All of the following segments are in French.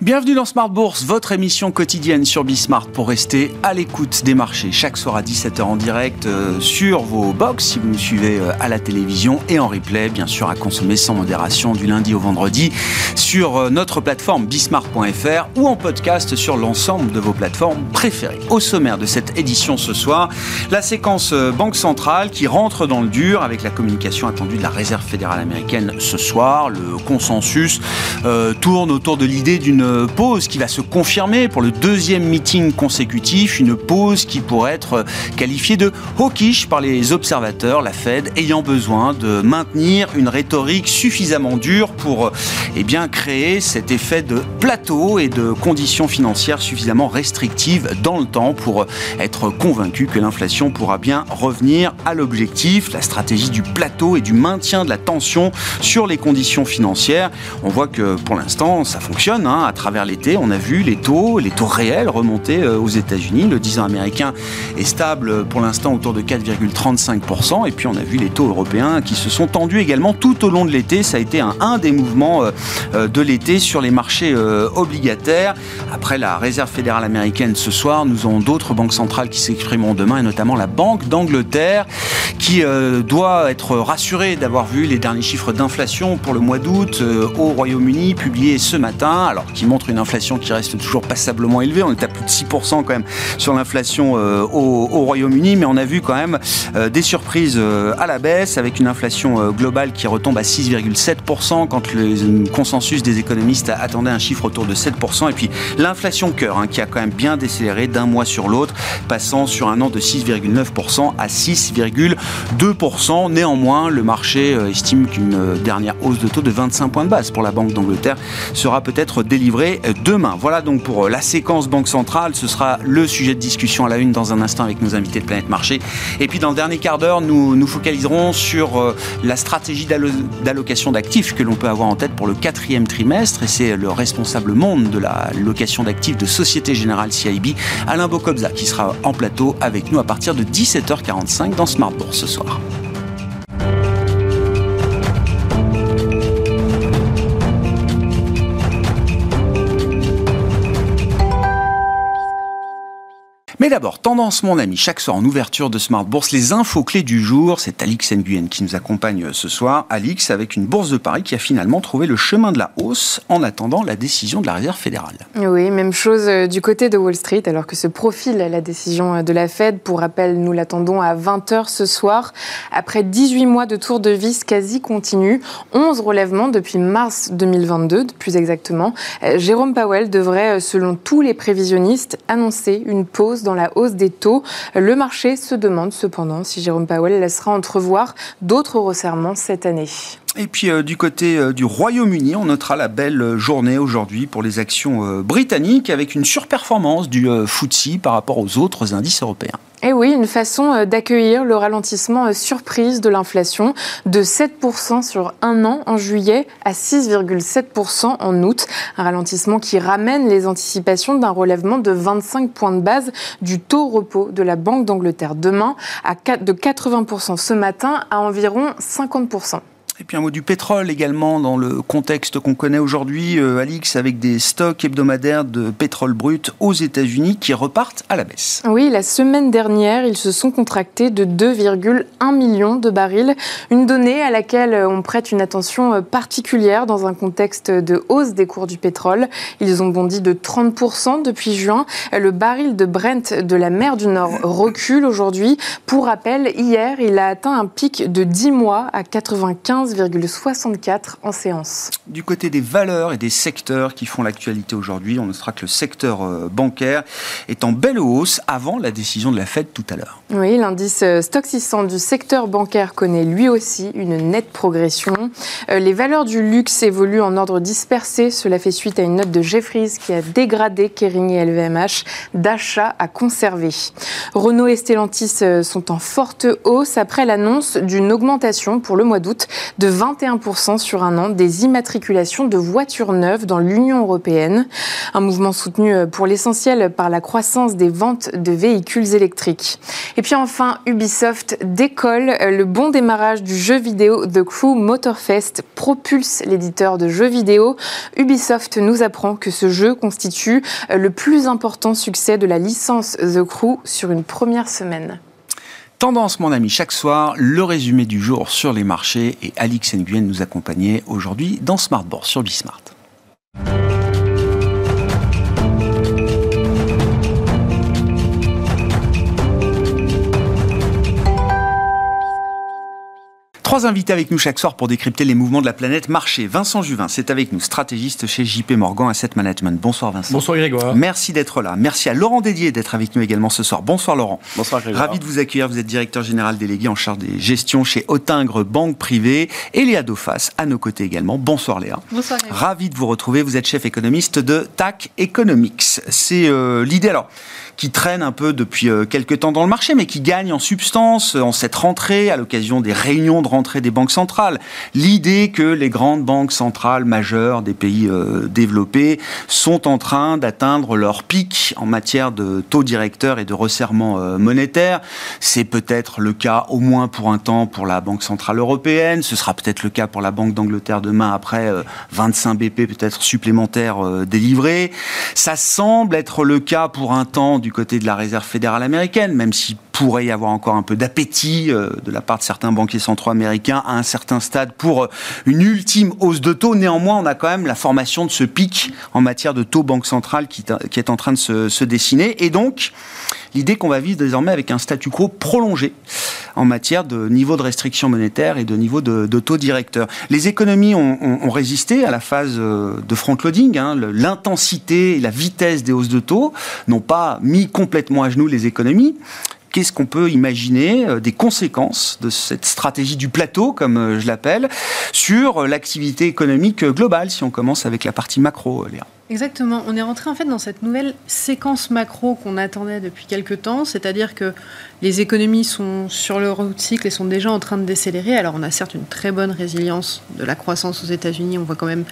Bienvenue dans Smart Bourse, votre émission quotidienne sur Bismart pour rester à l'écoute des marchés chaque soir à 17h en direct euh, sur vos box si vous nous suivez euh, à la télévision et en replay, bien sûr à consommer sans modération du lundi au vendredi sur euh, notre plateforme bismart.fr ou en podcast sur l'ensemble de vos plateformes préférées. Au sommaire de cette édition ce soir, la séquence Banque centrale qui rentre dans le dur avec la communication attendue de la Réserve fédérale américaine ce soir. Le consensus tourne autour de l'idée d'une pause qui va se confirmer pour le deuxième meeting consécutif, une pause qui pourrait être qualifiée de hawkish par les observateurs, la Fed ayant besoin de maintenir une rhétorique suffisamment dure pour eh bien, créer cet effet de plateau et de conditions financières suffisamment restrictives dans le temps pour être convaincu que l'inflation pourra bien revenir à l'objectif, la stratégie du plateau et du maintien de la tension sur les conditions financières. On voit que pour l'instant ça fonctionne hein, travers l'été, on a vu les taux, les taux réels remonter euh, aux États-Unis. Le 10 ans américain est stable pour l'instant autour de 4,35%. Et puis on a vu les taux européens qui se sont tendus également tout au long de l'été. Ça a été un, un des mouvements euh, euh, de l'été sur les marchés obligataires. Après la Réserve fédérale américaine ce soir, nous avons d'autres banques centrales qui s'exprimeront demain, et notamment la Banque d'Angleterre, qui doit être rassurée d'avoir vu les derniers chiffres d'inflation pour le mois d'août au Royaume-Uni publiés ce matin, alors qui montre une inflation qui reste toujours passablement élevée. On est à plus de 6% quand même sur l'inflation euh, au, Royaume-Uni, mais on a vu quand même euh, des surprises euh, à la baisse avec une inflation globale qui retombe à 6,7% quand le consensus des économistes attendait un chiffre autour de 7%. Et puis l'inflation cœur hein, qui a quand même bien décéléré d'un mois sur l'autre, passant sur un an de 6,9% à 6,2%. Néanmoins, le marché estime qu'une dernière hausse de taux de 25 points de base pour la Banque d'Angleterre sera peut-être délivrée demain. Voilà donc pour euh, la séquence Banque Centrale. Ce sera le sujet de discussion à la une dans un instant avec nos invités de Planète Marché. Et puis dans le dernier quart d'heure, nous nous focaliserons sur euh, la stratégie d'allocation d'actifs que l'on peut avoir en tête pour le quatrième trimestre. Et c'est le responsable monde de la location d'actifs de Société Générale CIB, Alain Bocobza, qui sera en plateau avec nous à partir de 17h45 dans Smart Bourse ce soir. Mais d'abord, tendance mon ami, chaque soir en ouverture de Smart Bourse, les infos clés du jour, c'est Alix Nguyen qui nous accompagne euh, ce soir. Alix avec une bourse de Paris qui a finalement trouvé le chemin de la hausse en attendant la décision de la Réserve fédérale. Oui, même chose euh, du côté de Wall Street alors que se profile la décision euh, de la Fed. Pour rappel, nous l'attendons à 20h ce soir. Après 18 mois de tour de vis quasi continu, 11 relèvements depuis mars 2022, plus exactement, Jérôme Powell devrait, selon tous les prévisionnistes, annoncer une pause dans la hausse des taux. Le marché se demande cependant si Jérôme Powell laissera entrevoir d'autres resserrements cette année. Et puis euh, du côté euh, du Royaume-Uni, on notera la belle journée aujourd'hui pour les actions euh, britanniques avec une surperformance du FTSE par rapport aux autres indices européens. Et eh oui, une façon euh, d'accueillir le ralentissement euh, surprise de l'inflation de 7% sur un an en juillet à 6,7% en août. Un ralentissement qui ramène les anticipations d'un relèvement de 25 points de base du taux repos de la Banque d'Angleterre demain de 80% ce matin à environ 50%. Et puis un mot du pétrole également dans le contexte qu'on connaît aujourd'hui, euh, Alix, avec des stocks hebdomadaires de pétrole brut aux États-Unis qui repartent à la baisse. Oui, la semaine dernière, ils se sont contractés de 2,1 millions de barils, une donnée à laquelle on prête une attention euh, particulière dans un contexte de hausse des cours du pétrole. Ils ont bondi de 30% depuis juin. Le baril de Brent de la mer du Nord recule aujourd'hui. Pour rappel, hier, il a atteint un pic de 10 mois à 95 15,64 en séance. Du côté des valeurs et des secteurs qui font l'actualité aujourd'hui, on notera que le secteur euh, bancaire est en belle hausse avant la décision de la Fed tout à l'heure. Oui, l'indice euh, Stock 600 du secteur bancaire connaît lui aussi une nette progression. Euh, les valeurs du luxe évoluent en ordre dispersé. Cela fait suite à une note de Jeffries qui a dégradé Kering et LVMH d'achat à conserver. Renault et Stellantis sont en forte hausse après l'annonce d'une augmentation pour le mois d'août de 21% sur un an des immatriculations de voitures neuves dans l'Union européenne. Un mouvement soutenu euh, pour l'essentiel par la croissance des ventes de véhicules électriques. Et puis enfin, Ubisoft décolle. Le bon démarrage du jeu vidéo The Crew Motorfest propulse l'éditeur de jeux vidéo. Ubisoft nous apprend que ce jeu constitue le plus important succès de la licence The Crew sur une première semaine. Tendance, mon ami, chaque soir, le résumé du jour sur les marchés et Alix Nguyen nous accompagnait aujourd'hui dans Smartboard sur Bismart. Trois invités avec nous chaque soir pour décrypter les mouvements de la planète marché. Vincent Juvin, c'est avec nous, stratégiste chez JP Morgan Asset Management. Bonsoir Vincent. Bonsoir Grégoire. Merci d'être là. Merci à Laurent Dédier d'être avec nous également ce soir. Bonsoir Laurent. Bonsoir Grégoire. Ravi de vous accueillir. Vous êtes directeur général délégué en charge des gestions chez Autingre Banque Privée. Et Léa Dauphas à nos côtés également. Bonsoir Léa. Bonsoir Grégoire. Ravi de vous retrouver. Vous êtes chef économiste de TAC Economics. C'est euh, l'idée alors qui traîne un peu depuis euh, quelques temps dans le marché, mais qui gagne en substance en cette rentrée à l'occasion des réunions de rentrée des banques centrales L'idée que les grandes banques centrales majeures des pays euh, développés sont en train d'atteindre leur pic en matière de taux directeur et de resserrement euh, monétaire. C'est peut-être le cas au moins pour un temps pour la Banque Centrale Européenne. Ce sera peut-être le cas pour la Banque d'Angleterre demain après 25 euh, BP peut-être supplémentaires délivrés. Ça semble être le cas pour un temps côté de la Réserve fédérale américaine, même si pourrait y avoir encore un peu d'appétit euh, de la part de certains banquiers centraux américains à un certain stade pour euh, une ultime hausse de taux. Néanmoins, on a quand même la formation de ce pic en matière de taux banque centrale qui, est en train de se, dessiner. Et donc, l'idée qu'on va vivre désormais avec un statu quo prolongé en matière de niveau de restriction monétaire et de niveau de, taux directeur. Les économies ont, résisté à la phase euh, de front-loading. Hein. L'intensité et la vitesse des hausses de taux n'ont pas mis complètement à genoux les économies qu'est-ce qu'on peut imaginer euh, des conséquences de cette stratégie du plateau, comme euh, je l'appelle, sur euh, l'activité économique globale, si on commence avec la partie macro, Léa? Exactement. On est rentré en fait dans cette nouvelle séquence macro qu'on attendait depuis quelques temps, c'est-à-dire que les économies sont sur le route cycle et sont déjà en train de décélérer. Alors on a certes une très bonne résilience de la croissance aux États-Unis, on voit quand même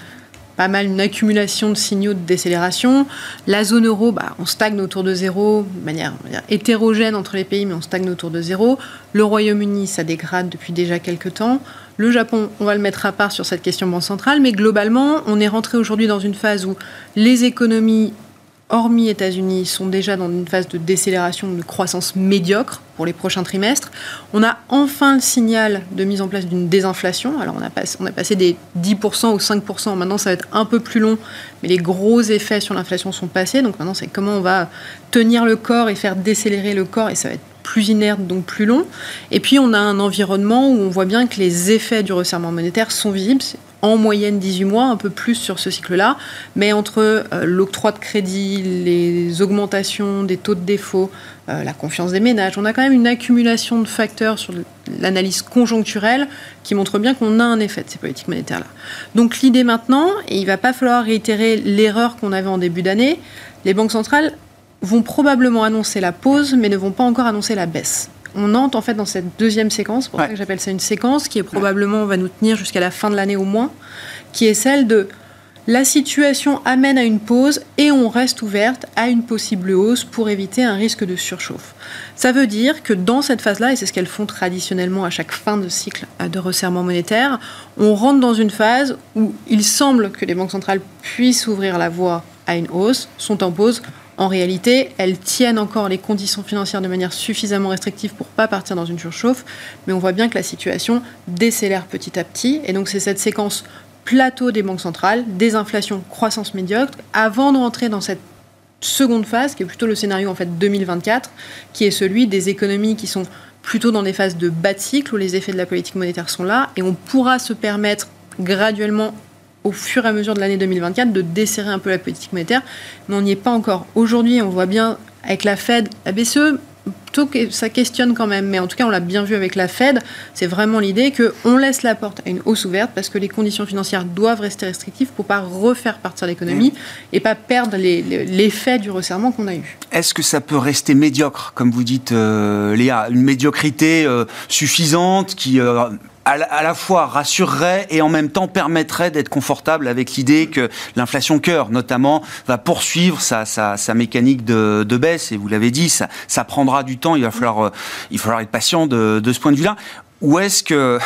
pas mal une accumulation de signaux de décélération. La zone euro, bah, on stagne autour de zéro, de manière hétérogène entre les pays, mais on stagne autour de zéro. Le Royaume-Uni, ça dégrade depuis déjà quelques temps. Le Japon, on va le mettre à part sur cette question banque centrale, mais globalement, on est rentré aujourd'hui dans une phase où les économies hormis États-Unis, sont déjà dans une phase de décélération, de croissance médiocre pour les prochains trimestres. On a enfin le signal de mise en place d'une désinflation. Alors on a, passé, des 10% ou 5%, maintenant ça va être un peu plus long, mais les gros effets sur l'inflation sont passés. Donc maintenant c'est comment on va tenir le corps et faire décélérer le corps, et ça va être plus inerte, donc plus long. Et puis on a un environnement où on voit bien que les effets du resserrement monétaire sont visibles en moyenne 18 mois, un peu plus sur ce cycle-là, mais entre euh, l'octroi de crédit, les augmentations des taux de défaut, euh, la confiance des ménages, on a quand même une accumulation de facteurs sur l'analyse conjoncturelle qui montre bien qu'on a un effet de ces politiques monétaires-là. Donc l'idée maintenant, et il ne va pas falloir réitérer l'erreur qu'on avait en début d'année, les banques centrales vont probablement annoncer la pause, mais ne vont pas encore annoncer la baisse on entre en fait dans cette deuxième séquence, pour ça que j'appelle ça une séquence, qui est probablement va nous tenir jusqu'à la fin de l'année au moins, qui est celle de la situation amène à une pause et on reste ouverte à une possible hausse pour éviter un risque de surchauffe. Ça veut dire que dans cette phase-là, et c'est ce qu'elles font traditionnellement à chaque fin de cycle de resserrement monétaire, on rentre dans une phase où il semble que les banques centrales puissent ouvrir la voie à une hausse, sont en pause, en réalité, elles tiennent encore les conditions financières de manière suffisamment restrictive pour pas partir dans une surchauffe, mais on voit bien que la situation décélère petit à petit, et donc c'est cette séquence plateau des banques centrales, désinflation, croissance médiocre, avant de rentrer dans cette seconde phase, qui est plutôt le scénario en fait 2024, qui est celui des économies qui sont plutôt dans des phases de bas cycle où les effets de la politique monétaire sont là, et on pourra se permettre graduellement au fur et à mesure de l'année 2024 de desserrer un peu la politique monétaire, mais on n'y est pas encore. Aujourd'hui, on voit bien avec la Fed, la BCE, que ça questionne quand même, mais en tout cas on l'a bien vu avec la Fed, c'est vraiment l'idée qu'on laisse la porte à une hausse ouverte parce que les conditions financières doivent rester restrictives pour pas refaire partir l'économie et pas perdre l'effet du resserrement qu'on a eu. Est-ce que ça peut rester médiocre, comme vous dites euh, Léa, une médiocrité euh, suffisante qui... Euh, à la, fois rassurerait et en même temps permettrait d'être confortable avec l'idée que l'inflation cœur, notamment, va poursuivre sa, mécanique de, baisse. Et vous l'avez dit, ça, ça prendra du temps. Il va falloir, il va falloir être patient de, de ce point de vue-là. Ou est-ce que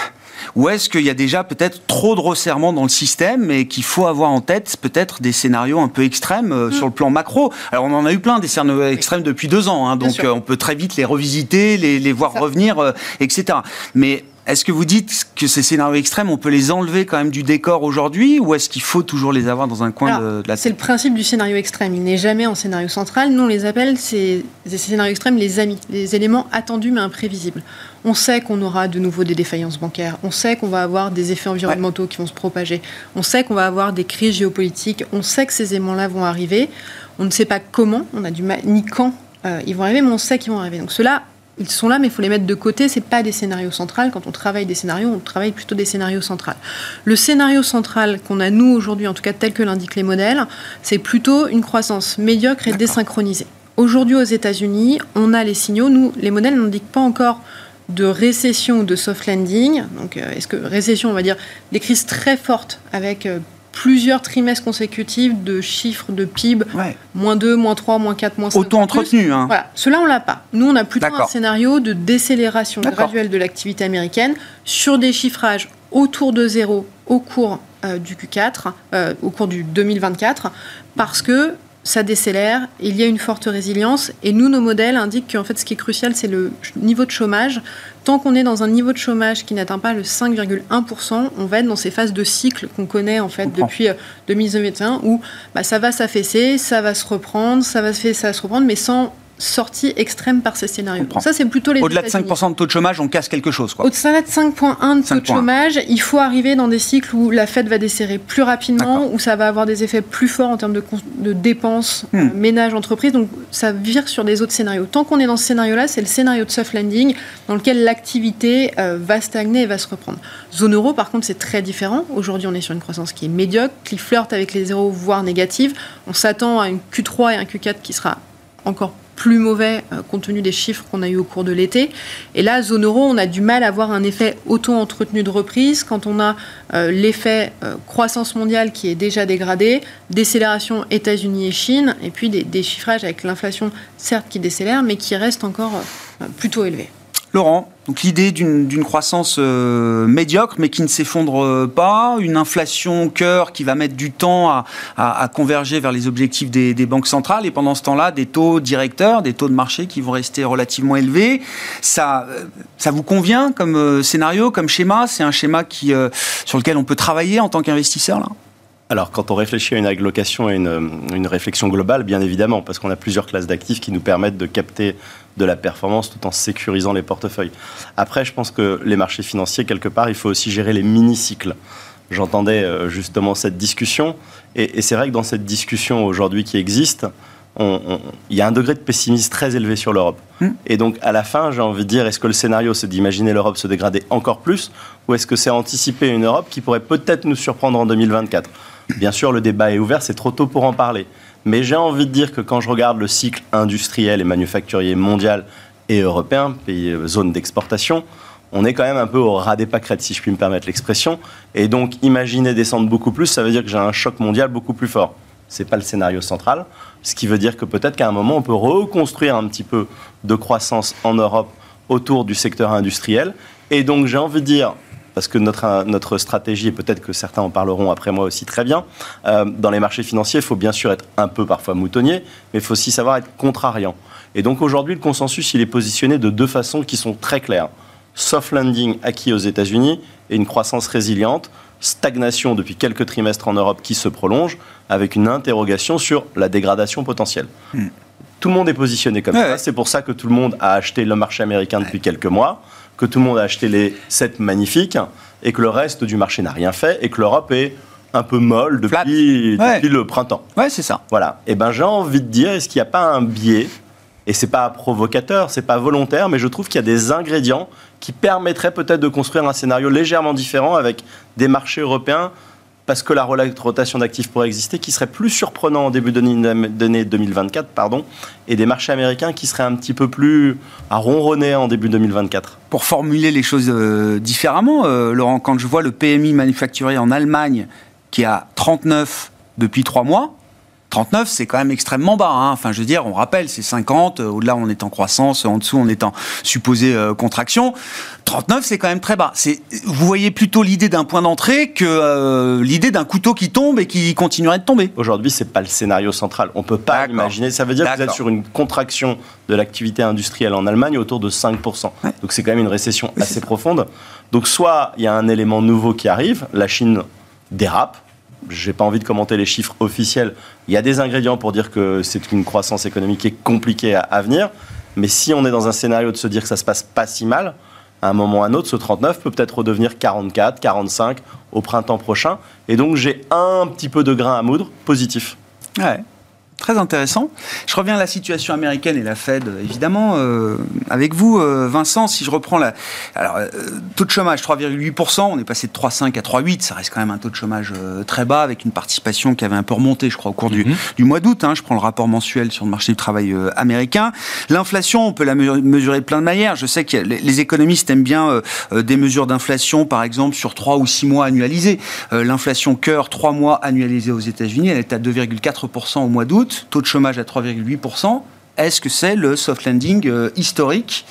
ou est-ce qu'il y a déjà peut-être trop de resserrement dans le système et qu'il faut avoir en tête peut-être des scénarios un peu extrêmes euh, sur le plan macro? Alors on en a eu plein des scénarios extrêmes depuis deux ans, hein, donc euh, on peut très vite les revisiter, les, voir revenir, euh, etc. Mais est-ce que vous dites que ces scénarios extrêmes, on peut les enlever quand même du décor aujourd'hui ou est-ce qu'il faut toujours les avoir dans un coin de, la C'est le principe du scénario extrême. Il n'est jamais en scénario central. Nous, on les appelle ces, scénarios extrêmes les amis, les éléments attendus mais imprévisibles. On sait qu'on aura de nouveau des défaillances bancaires. On sait qu'on va avoir des effets environnementaux qui vont se propager. On sait qu'on va avoir des crises géopolitiques. On sait que ces éléments-là vont arriver. On ne sait pas comment, on a du mal, ni quand euh, ils vont arriver, mais on sait qu'ils vont arriver. Donc cela, ils sont là, mais il faut les mettre de côté. C'est pas des scénarios centrales. Quand on travaille des scénarios, on travaille plutôt des scénarios centrales. Le scénario central qu'on a nous aujourd'hui, en tout cas tel que l'indiquent les modèles, c'est plutôt une croissance médiocre et désynchronisée. Aujourd'hui, aux États-Unis, on a les signaux. Nous, les modèles n'indiquent pas encore de récession ou de soft landing. Donc, euh, est-ce que récession, on va dire des crises très fortes avec euh, plusieurs trimestres consécutifs de chiffres de PIB, moins 2, moins 3, moins 4, moins 5. Auto-entretenu. Hein. Voilà. Cela, on l'a pas. Nous, on a plutôt un scénario de décélération graduelle de l'activité américaine sur des chiffrages autour de zéro au cours euh, du Q4, au cours du 2024, parce que ça décélère, il y a une forte résilience, et nous, nos modèles indiquent qu'en fait, ce qui est crucial, c'est le niveau de chômage. Tant qu'on est dans un niveau de chômage qui n'atteint pas le 5,1%, on va être dans ces phases de cycle qu'on connaît en fait depuis 2021, euh, où bah, ça va s'affaisser, ça va se reprendre, ça va se, ça va se reprendre, mais sans sortie extrême par ces scénarios. Ça, c'est plutôt les Au-delà de 5% de taux de chômage, on casse quelque chose. Au-delà de 5,1 de taux de chômage, il faut arriver dans des cycles où la Fed va desserrer plus rapidement, où ça va avoir des effets plus forts en termes de, de dépenses, hmm. euh, ménage, entreprise. Donc, ça vire sur des autres scénarios. Tant qu'on est dans ce scénario-là, c'est le scénario de soft landing dans lequel l'activité euh, va stagner et va se reprendre. Zone euro, par contre, c'est très différent. Aujourd'hui, on est sur une croissance qui est médiocre, qui flirte avec les zéros, voire négative. On s'attend à une Q3 et un Q4 qui sera encore plus mauvais euh, compte tenu des chiffres qu'on a eu au cours de l'été. Et là, zone euro, on a du mal à avoir un effet auto-entretenu de reprise quand on a euh, l'effet euh, croissance mondiale qui est déjà dégradé, décélération États-Unis et Chine, et puis des, des chiffrages avec l'inflation certes qui décélère, mais qui reste encore plutôt élevé. Laurent, donc l'idée d'une croissance euh, médiocre mais qui ne s'effondre euh, pas, une inflation cœur qui va mettre du temps à, converger vers les objectifs des, banques centrales. Et pendant ce temps-là des taux directeurs, des taux de marché qui vont rester relativement élevés. Ça, euh, vous convient comme scénario, comme schéma? C'est un schéma sur lequel on peut travailler en tant qu'investisseur là? Alors, quand on réfléchit à une allocation et une, une réflexion globale, bien évidemment, parce qu'on a plusieurs classes d'actifs qui nous permettent de capter de la performance tout en sécurisant les portefeuilles. Après, je pense que les marchés financiers, quelque part, il faut aussi gérer les mini-cycles. J'entendais euh, justement cette discussion, et, c'est vrai que dans cette discussion aujourd'hui qui existe, il y a un degré de pessimisme très élevé sur l'Europe. Hmm. Et donc, à la fin, j'ai envie de dire, est-ce que le scénario, c'est d'imaginer l'Europe se dégrader encore plus, ou est-ce que c'est anticiper une Europe qui pourrait peut-être nous surprendre en 2024 Bien sûr, le débat est ouvert, c'est trop tôt pour en parler. Mais j'ai envie de dire que quand je regarde le cycle industriel et manufacturier mondial et européen, pays euh, zone d'exportation, on est quand même un peu au ras des pâquerettes, si je puis me permettre l'expression. Et donc, imaginer descendre beaucoup plus, ça veut dire que j'ai un choc mondial beaucoup plus fort. Ce n'est pas le scénario central. Ce qui veut dire que peut-être qu'à un moment, on peut reconstruire un petit peu de croissance en Europe autour du secteur industriel. Et donc, j'ai envie de dire, parce que notre, notre stratégie, et peut-être que certains en parleront après moi aussi très bien, euh, dans les marchés financiers, il faut bien sûr être un peu parfois moutonnier, mais il faut aussi savoir être contrariant. Et donc aujourd'hui, le consensus, il est positionné de deux façons qui sont très claires. Soft landing acquis aux États-Unis et une croissance résiliente, stagnation depuis quelques trimestres en Europe qui se prolonge, avec une interrogation sur la dégradation potentielle. Hmm. Tout le monde est positionné comme ça. C'est pour ça que tout le monde a acheté le marché américain depuis quelques mois que tout le monde a acheté les 7 magnifiques et que le reste du marché n'a rien fait et que l'Europe est un peu molle depuis, le printemps. Ouais, c'est ça. Voilà. Et eh ben j'ai envie de dire, est-ce qu'il n'y a pas un biais et c'est pas provocateur, c'est pas volontaire, mais je trouve qu'il y a des ingrédients qui permettraient peut-être de construire un scénario légèrement différent avec des marchés européens parce que la rotation d'actifs pourrait exister, qui serait plus surprenant en début d'année 2024, pardon, et des marchés américains qui seraient un petit peu plus à ronronner en début 2024. Pour formuler les choses euh, différemment, euh, Laurent, quand je vois le PMI manufacturé en Allemagne qui a 39 depuis trois mois, 39, c'est quand même extrêmement bas. Hein. Enfin, je veux dire, on rappelle, c'est 50. Euh, au-delà, on est en croissance. En dessous, on est en supposée euh, contraction. 39, c'est quand même très bas. C'est, vous voyez plutôt l'idée d'un point d'entrée que euh, l'idée d'un couteau qui tombe et qui continuerait de tomber. Aujourd'hui, c'est pas le scénario central. On peut pas imaginer. Ça veut dire que vous êtes sur une contraction de l'activité industrielle en Allemagne autour de 5%. Donc, c'est quand même une récession assez profonde. Donc, soit il y a un élément nouveau qui arrive, la Chine dérape, j'ai pas envie de commenter les chiffres officiels. Il y a des ingrédients pour dire que c'est une croissance économique qui est compliquée à, venir. Mais si on est dans un scénario de se dire que ça se passe pas si mal, à un moment ou à un autre, ce 39 peut peut-être redevenir 44, 45 au printemps prochain. Et donc j'ai un petit peu de grain à moudre positif. Ouais. Très intéressant. Je reviens à la situation américaine et la Fed, évidemment. Euh, avec vous, euh, Vincent, si je reprends la. Alors, euh, taux de chômage 3,8%, on est passé de 3,5 à 3,8, ça reste quand même un taux de chômage très bas, avec une participation qui avait un peu remonté, je crois, au cours du, mhm. mois d'août. Hein. je prends le rapport mensuel sur le marché du travail américain. L'inflation, on peut la mesurer de plein de manières. Je sais que les, économistes aiment bien des mesures d'inflation, par exemple, sur 3 ou 6 mois annualisés. L'inflation cœur, 3 mois annualisée aux États-Unis, elle est à 2,4% au mois d'août taux de chômage à 3,8%. Est-ce que c'est le soft landing euh, historique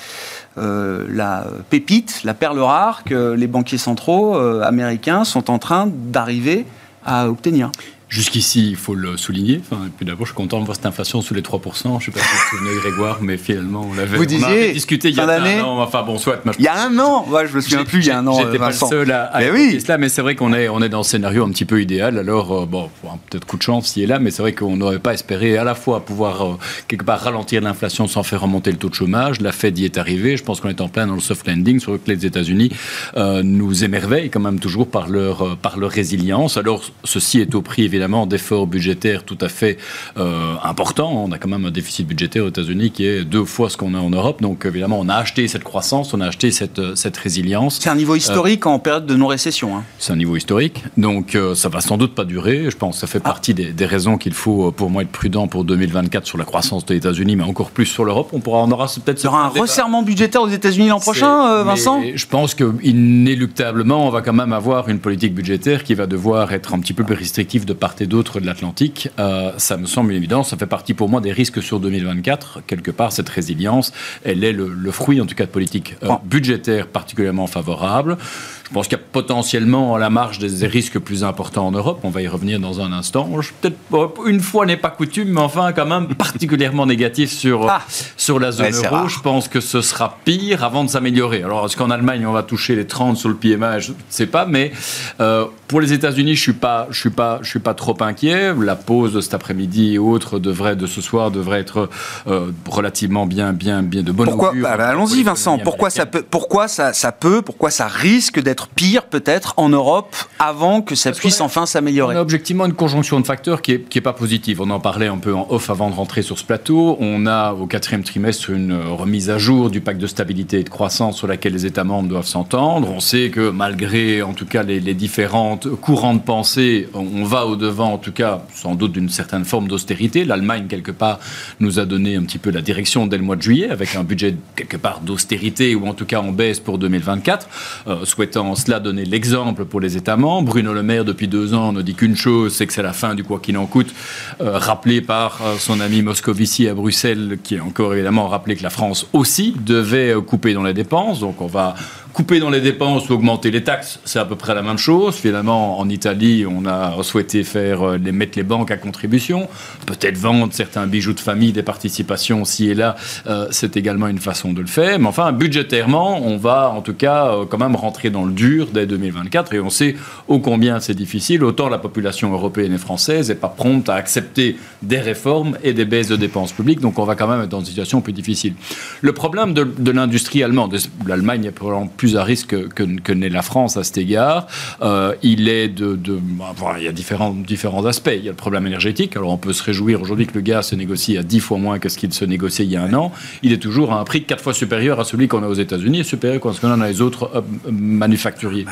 euh, la pépite, la perle rare que les banquiers centraux euh, américains sont en train d'arriver à obtenir? Jusqu'ici, il faut le souligner. Enfin, et puis d'abord, je suis content de voir cette inflation sous les 3%. Je ne sais pas si vous vous souvenez, Grégoire, mais finalement, on l'avait Vous disiez, discuté il y a un an. Enfin bon, soit. il y a un an ouais, Je me souviens plus, il y a un an. J'étais pas le seul à, à mais oui. cela, mais c'est vrai qu'on est, on est dans un scénario un petit peu idéal. Alors, euh, bon, peut-être coup de chance s'il est là, mais c'est vrai qu'on n'aurait pas espéré à la fois pouvoir euh, quelque part ralentir l'inflation sans faire remonter le taux de chômage. La Fed y est arrivée. Je pense qu'on est en plein dans le soft landing, sur que les États-Unis euh, nous émerveillent quand même toujours par leur, par leur résilience. Alors, ceci est au prix évidemment d'efforts budgétaires budgétaire tout à fait euh, important. On a quand même un déficit budgétaire aux États-Unis qui est deux fois ce qu'on a en Europe. Donc évidemment, on a acheté cette croissance, on a acheté cette, euh, cette résilience. C'est un niveau historique en période de non-récession. Hein. C'est un niveau historique. Donc euh, ça va sans doute pas durer. Je pense que ça fait ah. partie des, des, raisons qu'il faut pour moi être prudent pour 2024 sur la croissance des États-Unis, mais encore plus sur l'Europe. On pourra, on aura peut-être. Il y aura un resserrement budgétaire aux États-Unis l'an prochain, Vincent? Je pense qu'inéluctablement, on va quand même avoir une politique budgétaire qui va devoir être un petit peu plus restrictive de part et d'autre de l'Atlantique euh, ça me semble évident. Ça fait partie pour moi des risques sur 2024. Quelque part, cette résilience, elle est le, fruit, en tout cas, de politiques euh, budgétaires particulièrement favorables. Je pense qu'il y a potentiellement à la marge des risques plus importants en Europe. On va y revenir dans un instant. Peut-être une fois n'est pas coutume, mais enfin quand même particulièrement négatif sur, ah. sur la zone euro. Je pense que ce sera pire avant de s'améliorer. Alors est-ce qu'en Allemagne on va toucher les 30 sur le PMI Je ne sais pas, mais euh, pour les États-Unis, je suis pas, je suis pas, je suis pas trop inquiet. La pause de cet après-midi et autres devrait de ce soir devrait être euh, relativement bien, bien, bien de bonne pourquoi, bah, bah, Allons-y, Vincent. Pourquoi ça peut, pourquoi ça, ça peut, pourquoi ça risque d'être pire peut-être en Europe avant que ça puisse enfin s'améliorer On a objectivement une conjonction de facteurs qui n'est qui est pas positive. On en parlait un peu en off avant de rentrer sur ce plateau. On a au quatrième trimestre une remise à jour du pacte de stabilité et de croissance sur laquelle les États membres doivent s'entendre. On sait que malgré en tout cas les, les différentes courants de pensée, on va au-devant en tout cas sans doute d'une certaine forme d'austérité. L'Allemagne quelque part nous a donné un petit peu la direction dès le mois de juillet avec un budget quelque part d'austérité ou en tout cas en baisse pour 2024, euh, souhaitant cela donner l'exemple pour les États membres. Bruno Le Maire, depuis deux ans, ne dit qu'une chose, c'est que c'est la fin du quoi qu'il en coûte, euh, rappelé par euh, son ami Moscovici à Bruxelles, qui a encore évidemment rappelé que la France aussi devait euh, couper dans les dépenses. Donc on va couper dans les dépenses ou augmenter les taxes, c'est à peu près la même chose. Finalement, en Italie, on a souhaité faire les, mettre les banques à contribution, peut-être vendre certains bijoux de famille, des participations ci et là, c'est également une façon de le faire. Mais enfin, budgétairement, on va en tout cas quand même rentrer dans le dur dès 2024 et on sait ô combien c'est difficile. Autant la population européenne et française n'est pas prompte à accepter des réformes et des baisses de dépenses publiques, donc on va quand même être dans une situation plus difficile. Le problème de, l'industrie allemande, l'Allemagne est plus à risque que, n'est la France à cet égard. Euh, il est de, de il y a différents, aspects. Il y a le problème énergétique. Alors on peut se réjouir aujourd'hui que le gaz se négocie à 10 fois moins que ce qu'il se négociait il y a un an. Il est toujours à un prix 4 fois supérieur à celui qu'on a aux États-Unis et supérieur à ce qu'on a dans les autres euh, manufacturiers.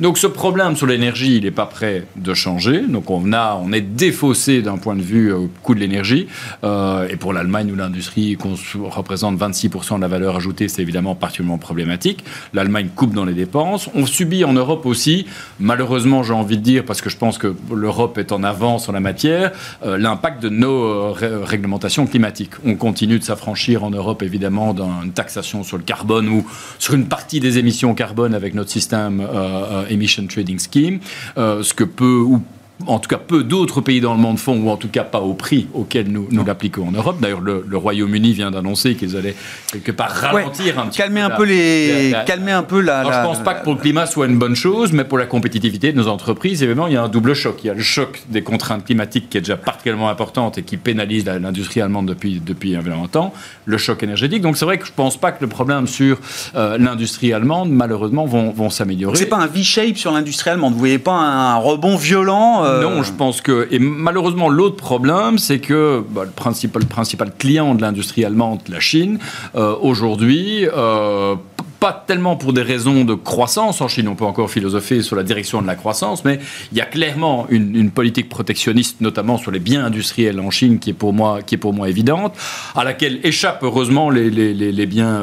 Donc ce problème sur l'énergie, il n'est pas prêt de changer. Donc on, a, on est défaussé d'un point de vue euh, coût de l'énergie. et pour l'Allemagne où l'industrie représente 26% de la valeur ajoutée, c'est évidemment particulièrement problématique. L'Allemagne coupe dans les dépenses. On subit en Europe aussi, malheureusement j'ai envie de dire, parce que je pense que l'Europe est en avance en la matière, euh, l'impact de nos euh, réglementations climatiques. On continue de s'affranchir en Europe évidemment d'une taxation sur le carbone ou sur une partie des émissions carbone avec notre système euh, Emission Trading Scheme, ce que peut ou en tout cas peu d'autres pays dans le monde font, ou en tout cas pas au prix auquel nous, nous l'appliquons en Europe. D'ailleurs, le, Royaume-Uni vient d'annoncer qu'ils allaient quelque part ralentir un petit calmer Un peu les, calmer un peu la. je ne pense pas que pour le climat soit une bonne chose, mais pour la compétitivité de nos entreprises, évidemment, il y a un double choc. Il y a le choc des contraintes climatiques qui est déjà particulièrement importante et qui pénalise l'industrie allemande depuis, depuis longtemps, le choc énergétique. Donc c'est vrai que je ne pense pas que le problème sur euh, l'industrie allemande, malheureusement, vont, vont s'améliorer. C'est pas un V-shape sur l'industrie allemande. Vous voyez pas un rebond violent euh, non, je pense que. Et malheureusement, l'autre problème, c'est que bah, le, principal, principal client de l'industrie allemande, la Chine, euh, aujourd'hui, euh, pas tellement pour des raisons de croissance en Chine, on peut encore philosopher sur la direction de la croissance, mais il y a clairement une, politique protectionniste, notamment sur les biens industriels en Chine, qui est pour moi, qui est pour moi évidente, à laquelle échappent heureusement les, les, les, biens,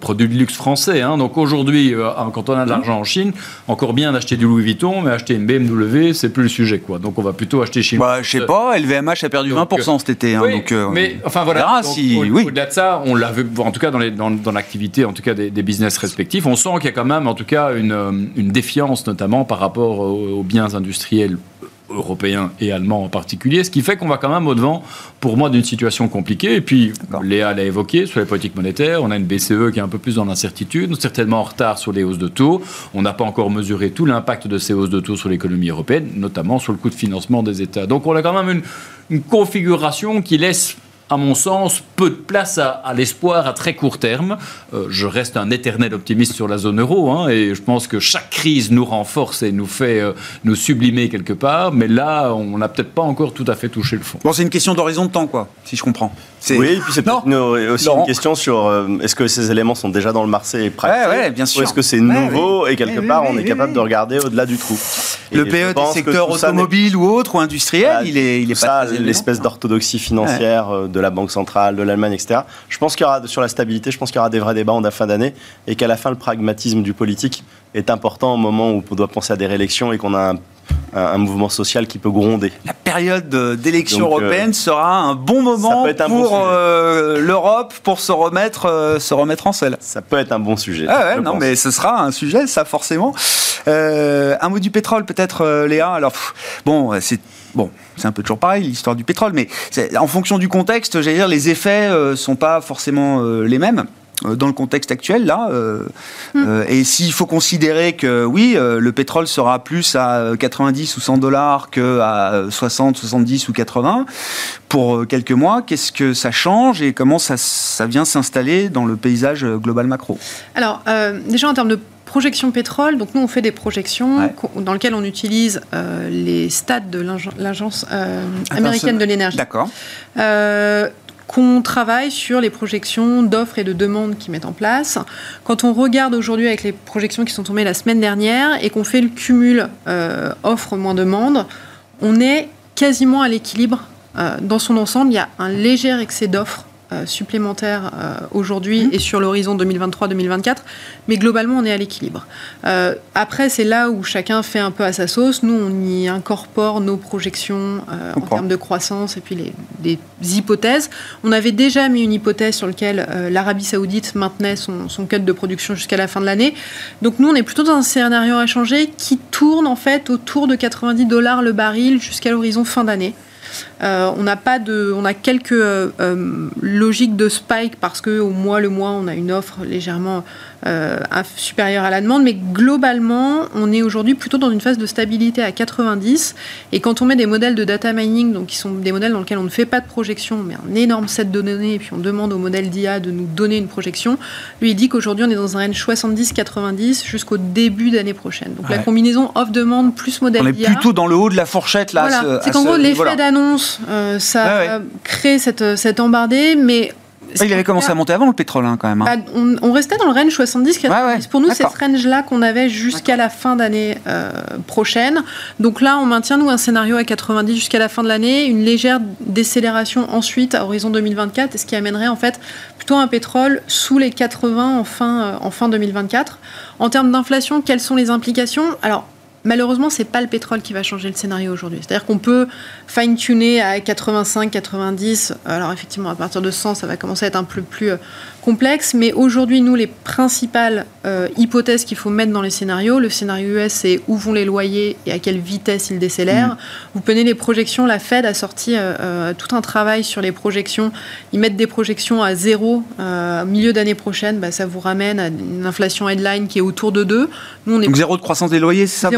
produits de luxe français. Hein. Donc aujourd'hui, quand on a de l'argent en Chine, encore bien d'acheter du Louis Vuitton, mais acheter une BMW, c'est plus le sujet. Quoi. Donc on va plutôt acheter chinois. Bah, je sais pas, LVMH a perdu 20% cet été. Hein, donc, euh, mais enfin voilà, si, au, oui. au-delà de ça, on l'a vu, en tout cas dans, dans, dans l'activité en tout cas des, des business respectifs. On sent qu'il y a quand même, en tout cas, une, euh, défiance, notamment par rapport aux, biens industriels européens et allemands en particulier, ce qui fait qu'on va quand même au-devant, pour moi, d'une situation compliquée. Et puis, Léa l'a évoqué, sur les politiques monétaires, on a une BCE qui est un peu plus dans l'incertitude, certainement en retard sur les hausses de taux. On n'a pas encore mesuré tout l'impact de ces hausses de taux sur l'économie européenne, notamment sur le coût de financement des États. Donc on a quand même une configuration qui laisse à mon sens, peu de place à, l'espoir à très court terme. Euh, je reste un éternel optimiste sur la zone euro, hein, et je pense que chaque crise nous renforce et nous fait euh, nous sublimer quelque part, mais là, on n'a peut-être pas encore tout à fait touché le fond. Bon, c'est une question d'horizon de temps, quoi, si je comprends. Oui, et puis c'est aussi une question sur euh, est-ce que ces éléments sont déjà dans le marché et ouais, bien sûr. ou est-ce que c'est nouveau et quelque part on est capable de regarder au-delà du trou? le PE du secteur automobile ou autre ou industriel, bah, il est, il est ça, l'espèce d'orthodoxie financière de la Banque centrale, de l'Allemagne, etc. Je pense qu'il y aura, sur la stabilité, je pense qu'il y aura des vrais débats en fin d'année et qu'à la fin, le pragmatisme du politique est important au moment où on doit penser à des réélections et qu'on a un, mouvement social qui peut gronder. La période d'élection euh, européenne sera un bon moment pour euh, l'Europe pour se remettre, euh, se remettre en selle. Ça peut être un bon sujet. Ah non, mais ce sera un sujet, ça forcément. un mot du pétrole peut-être, Léa. Alors, bon, c'est bon, c'est un peu toujours pareil l'histoire du pétrole, mais en fonction du contexte, j'allais dire, les effets ne sont pas forcément les mêmes. Euh, dans le contexte actuel là euh, hmm. euh, et s'il faut considérer que oui le pétrole sera plus à 90 ou 100 dollars que à 60 70 ou 80 pour quelques mois qu'est-ce que ça change et comment ça, ça vient s'installer dans le paysage global macro? Alors déjà en termes de projection pétrole, donc nous on fait des projections dans lesquelles on utilise les stades de l'agence américaine de l'énergie. D'accord qu'on travaille sur les projections d'offres et de demandes qu'ils mettent en place. Quand on regarde aujourd'hui avec les projections qui sont tombées la semaine dernière et qu'on fait le cumul euh, offres moins demande, on est quasiment à l'équilibre euh, dans son ensemble. Il y a un léger excès d'offres supplémentaires euh, aujourd'hui mmh. et sur l'horizon 2023-2024, mais globalement on est à l'équilibre. Euh, après c'est là où chacun fait un peu à sa sauce. Nous on y incorpore nos projections en termes de croissance et puis les, des hypothèses. On avait déjà mis une hypothèse sur laquelle l'Arabie Saoudite maintenait son, son cut de production jusqu'à la fin de l'année. Donc nous on est plutôt dans un scénario à changer qui tourne en fait autour de 90 dollars le baril jusqu'à l'horizon fin d'année. On n'a pas de, on a quelques logiques de spike parce que au mois le mois, on a une offre légèrement euh, supérieure à la demande, mais globalement, on est aujourd'hui plutôt dans une phase de stabilité à 90. Et quand on met des modèles de data mining, donc qui sont des modèles dans lesquels on ne fait pas de projection, mais un énorme set de données, et puis on demande au modèle d'IA de nous donner une projection, lui il dit qu'aujourd'hui on est dans un range 70-90 jusqu'au début d'année prochaine. Donc la combinaison off-demande plus modèle d'IA. On est plutôt dans le haut de la fourchette là. Voilà. C'est qu'en gros l'effet d'annonce, euh, ça crée cette, cette embardée, mais il avait commencé à monter avant le pétrole, hein, quand même. Hein. Bah, on, restait dans le range 70-90. Pour nous, c'est ce range-là qu'on avait jusqu'à la fin d'année euh, prochaine. Donc là, on maintient, nous, un scénario à 90 jusqu'à la fin de l'année, une légère décélération ensuite à horizon 2024, ce qui amènerait en fait plutôt un pétrole sous les 80 en fin, euh, en fin 2024. En termes d'inflation, quelles sont les implications? Alors, Malheureusement, c'est pas le pétrole qui va changer le scénario aujourd'hui. C'est-à-dire qu'on peut fine-tuner à 85, 90. Alors effectivement, à partir de 100, ça va commencer à être un peu plus euh, complexe. Mais aujourd'hui, nous, les principales euh, hypothèses qu'il faut mettre dans les scénarios, le scénario US, c'est où vont les loyers et à quelle vitesse ils décélèrent. Mmh. Vous prenez les projections. La Fed a sorti euh, tout un travail sur les projections. Ils mettent des projections à zéro au milieu d'année prochaine. Bah, ça vous ramène à une inflation headline qui est autour de 2. Nous, on est Donc zéro de croissance des loyers, c'est ça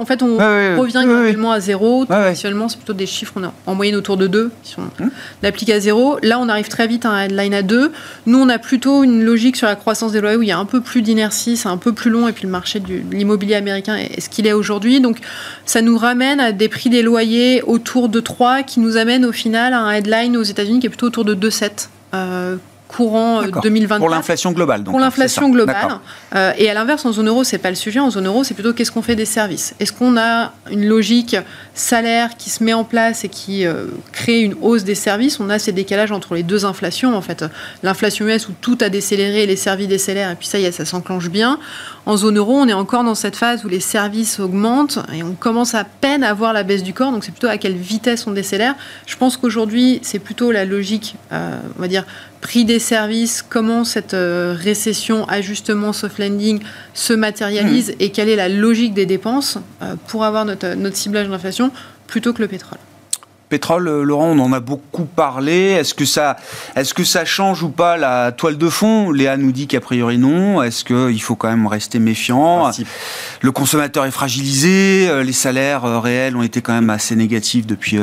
en fait, on revient graduellement à zéro. Actuellement, c'est plutôt des chiffres, on a en moyenne autour de 2 qui sont hum. appliqués à zéro. Là, on arrive très vite à un headline à 2. Nous, on a plutôt une logique sur la croissance des loyers où il y a un peu plus d'inertie, c'est un peu plus long, et puis le marché de l'immobilier américain est ce qu'il est aujourd'hui. Donc, ça nous ramène à des prix des loyers autour de 3 qui nous amène au final à un headline aux États-Unis qui est plutôt autour de 2,7. Euh, courant 2024. Euh, pour l'inflation globale. Donc, pour l'inflation globale. Euh, et à l'inverse, en zone euro, c'est pas le sujet. En zone euro, c'est plutôt qu'est-ce qu'on fait des services. Est-ce qu'on a une logique salaire qui se met en place et qui euh, crée une hausse des services On a ces décalages entre les deux inflations. En fait, l'inflation US où tout a décéléré, les services décélèrent, et puis ça y est, ça s'enclenche bien. En zone euro, on est encore dans cette phase où les services augmentent et on commence à peine à voir la baisse du corps. Donc c'est plutôt à quelle vitesse on décélère. Je pense qu'aujourd'hui, c'est plutôt la logique, on va dire, prix des services, comment cette euh, récession, ajustement, soft landing se matérialise hmm. et quelle est la logique des dépenses euh, pour avoir notre, notre ciblage d'inflation plutôt que le pétrole pétrole, euh, Laurent, on en a beaucoup parlé. Est-ce que ça, est-ce que ça change ou pas la toile de fond? Léa nous dit qu'a priori non. Est-ce qu'il faut quand même rester méfiant? Le consommateur est fragilisé. Euh, les salaires euh, réels ont été quand même assez négatifs depuis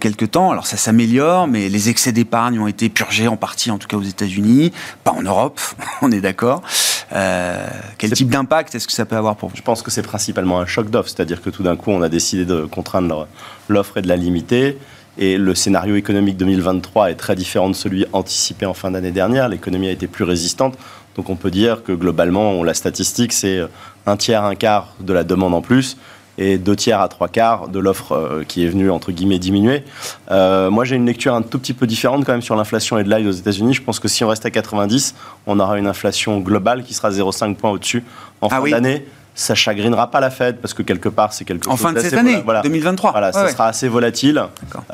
quelques temps. Alors ça s'améliore, mais les excès d'épargne ont été purgés en partie, en tout cas aux États-Unis, pas en Europe. on est d'accord. quel type d'impact est-ce que ça peut avoir pour vous? Je pense que c'est principalement un choc d'offre, c'est-à-dire que tout d'un coup, on a décidé de contraindre l'offre et de la limiter. Et le scénario économique 2023 est très différent de celui anticipé en fin d'année dernière. L'économie a été plus résistante. Donc on peut dire que globalement, la statistique, c'est un tiers, un quart de la demande en plus et deux tiers à trois quarts de l'offre euh, qui est venue, entre guillemets, diminuer. Euh, moi, j'ai une lecture un tout petit peu différente quand même sur l'inflation et de l'aide aux États-Unis. Je pense que si on reste à 90, on aura une inflation globale qui sera 0,5 points au-dessus en ah fin d'année ça chagrinera pas la Fed parce que quelque part c'est quelque en chose fin de cette année, voilà. 2023. Voilà, ça sera assez volatile,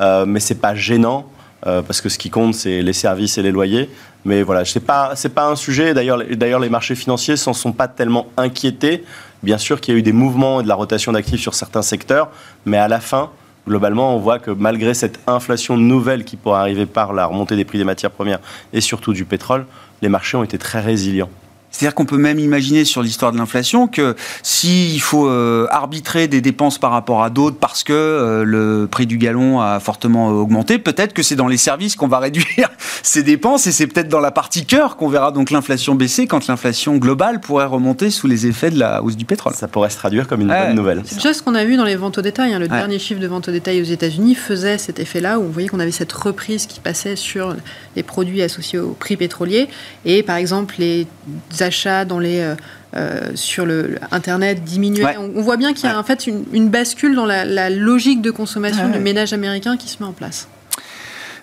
euh, mais c'est pas gênant euh, parce que ce qui compte c'est les services et les loyers. Mais voilà, c'est pas c'est pas un sujet. D'ailleurs, d'ailleurs les marchés financiers s'en sont pas tellement inquiétés. Bien sûr qu'il y a eu des mouvements et de la rotation d'actifs sur certains secteurs, mais à la fin, globalement, on voit que malgré cette inflation nouvelle qui pourrait arriver par la remontée des prix des matières premières et surtout du pétrole, les marchés ont été très résilients. C'est-à-dire qu'on peut même imaginer sur l'histoire de l'inflation que s'il faut euh, arbitrer des dépenses par rapport à d'autres parce que euh, le prix du gallon a fortement augmenté, peut-être que c'est dans les services qu'on va réduire ces dépenses et c'est peut-être dans la partie cœur qu'on verra donc l'inflation baisser quand l'inflation globale pourrait remonter sous les effets de la hausse du pétrole. Ça pourrait se traduire comme une bonne nouvelle. C'est déjà ce qu'on a vu dans les ventes au détail. Hein. Le dernier chiffre de vente au détail aux États-Unis faisait cet effet-là où on voyait qu'on avait cette reprise qui passait sur les produits associés au prix pétrolier et par exemple les achats dans les, euh, euh, sur le, Internet diminuaient. On, voit bien qu'il y a en fait une, bascule dans la, logique de consommation du ménage américain qui se met en place.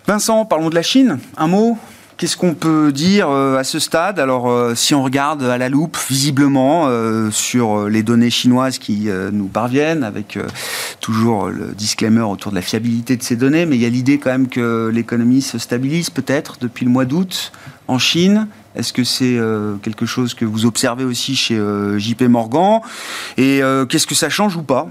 Vincent, parlons de la Chine. Un mot Qu'est-ce qu'on peut dire euh, à ce stade? Alors, si on regarde à la loupe, visiblement, sur les données chinoises qui nous parviennent, avec toujours le disclaimer autour de la fiabilité de ces données, mais il y a l'idée quand même que l'économie se stabilise peut-être depuis le mois d'août en Chine. Est-ce que c'est euh, quelque chose que vous observez aussi chez euh, JP Morgan? Et euh, qu'est-ce que ça change ou pas?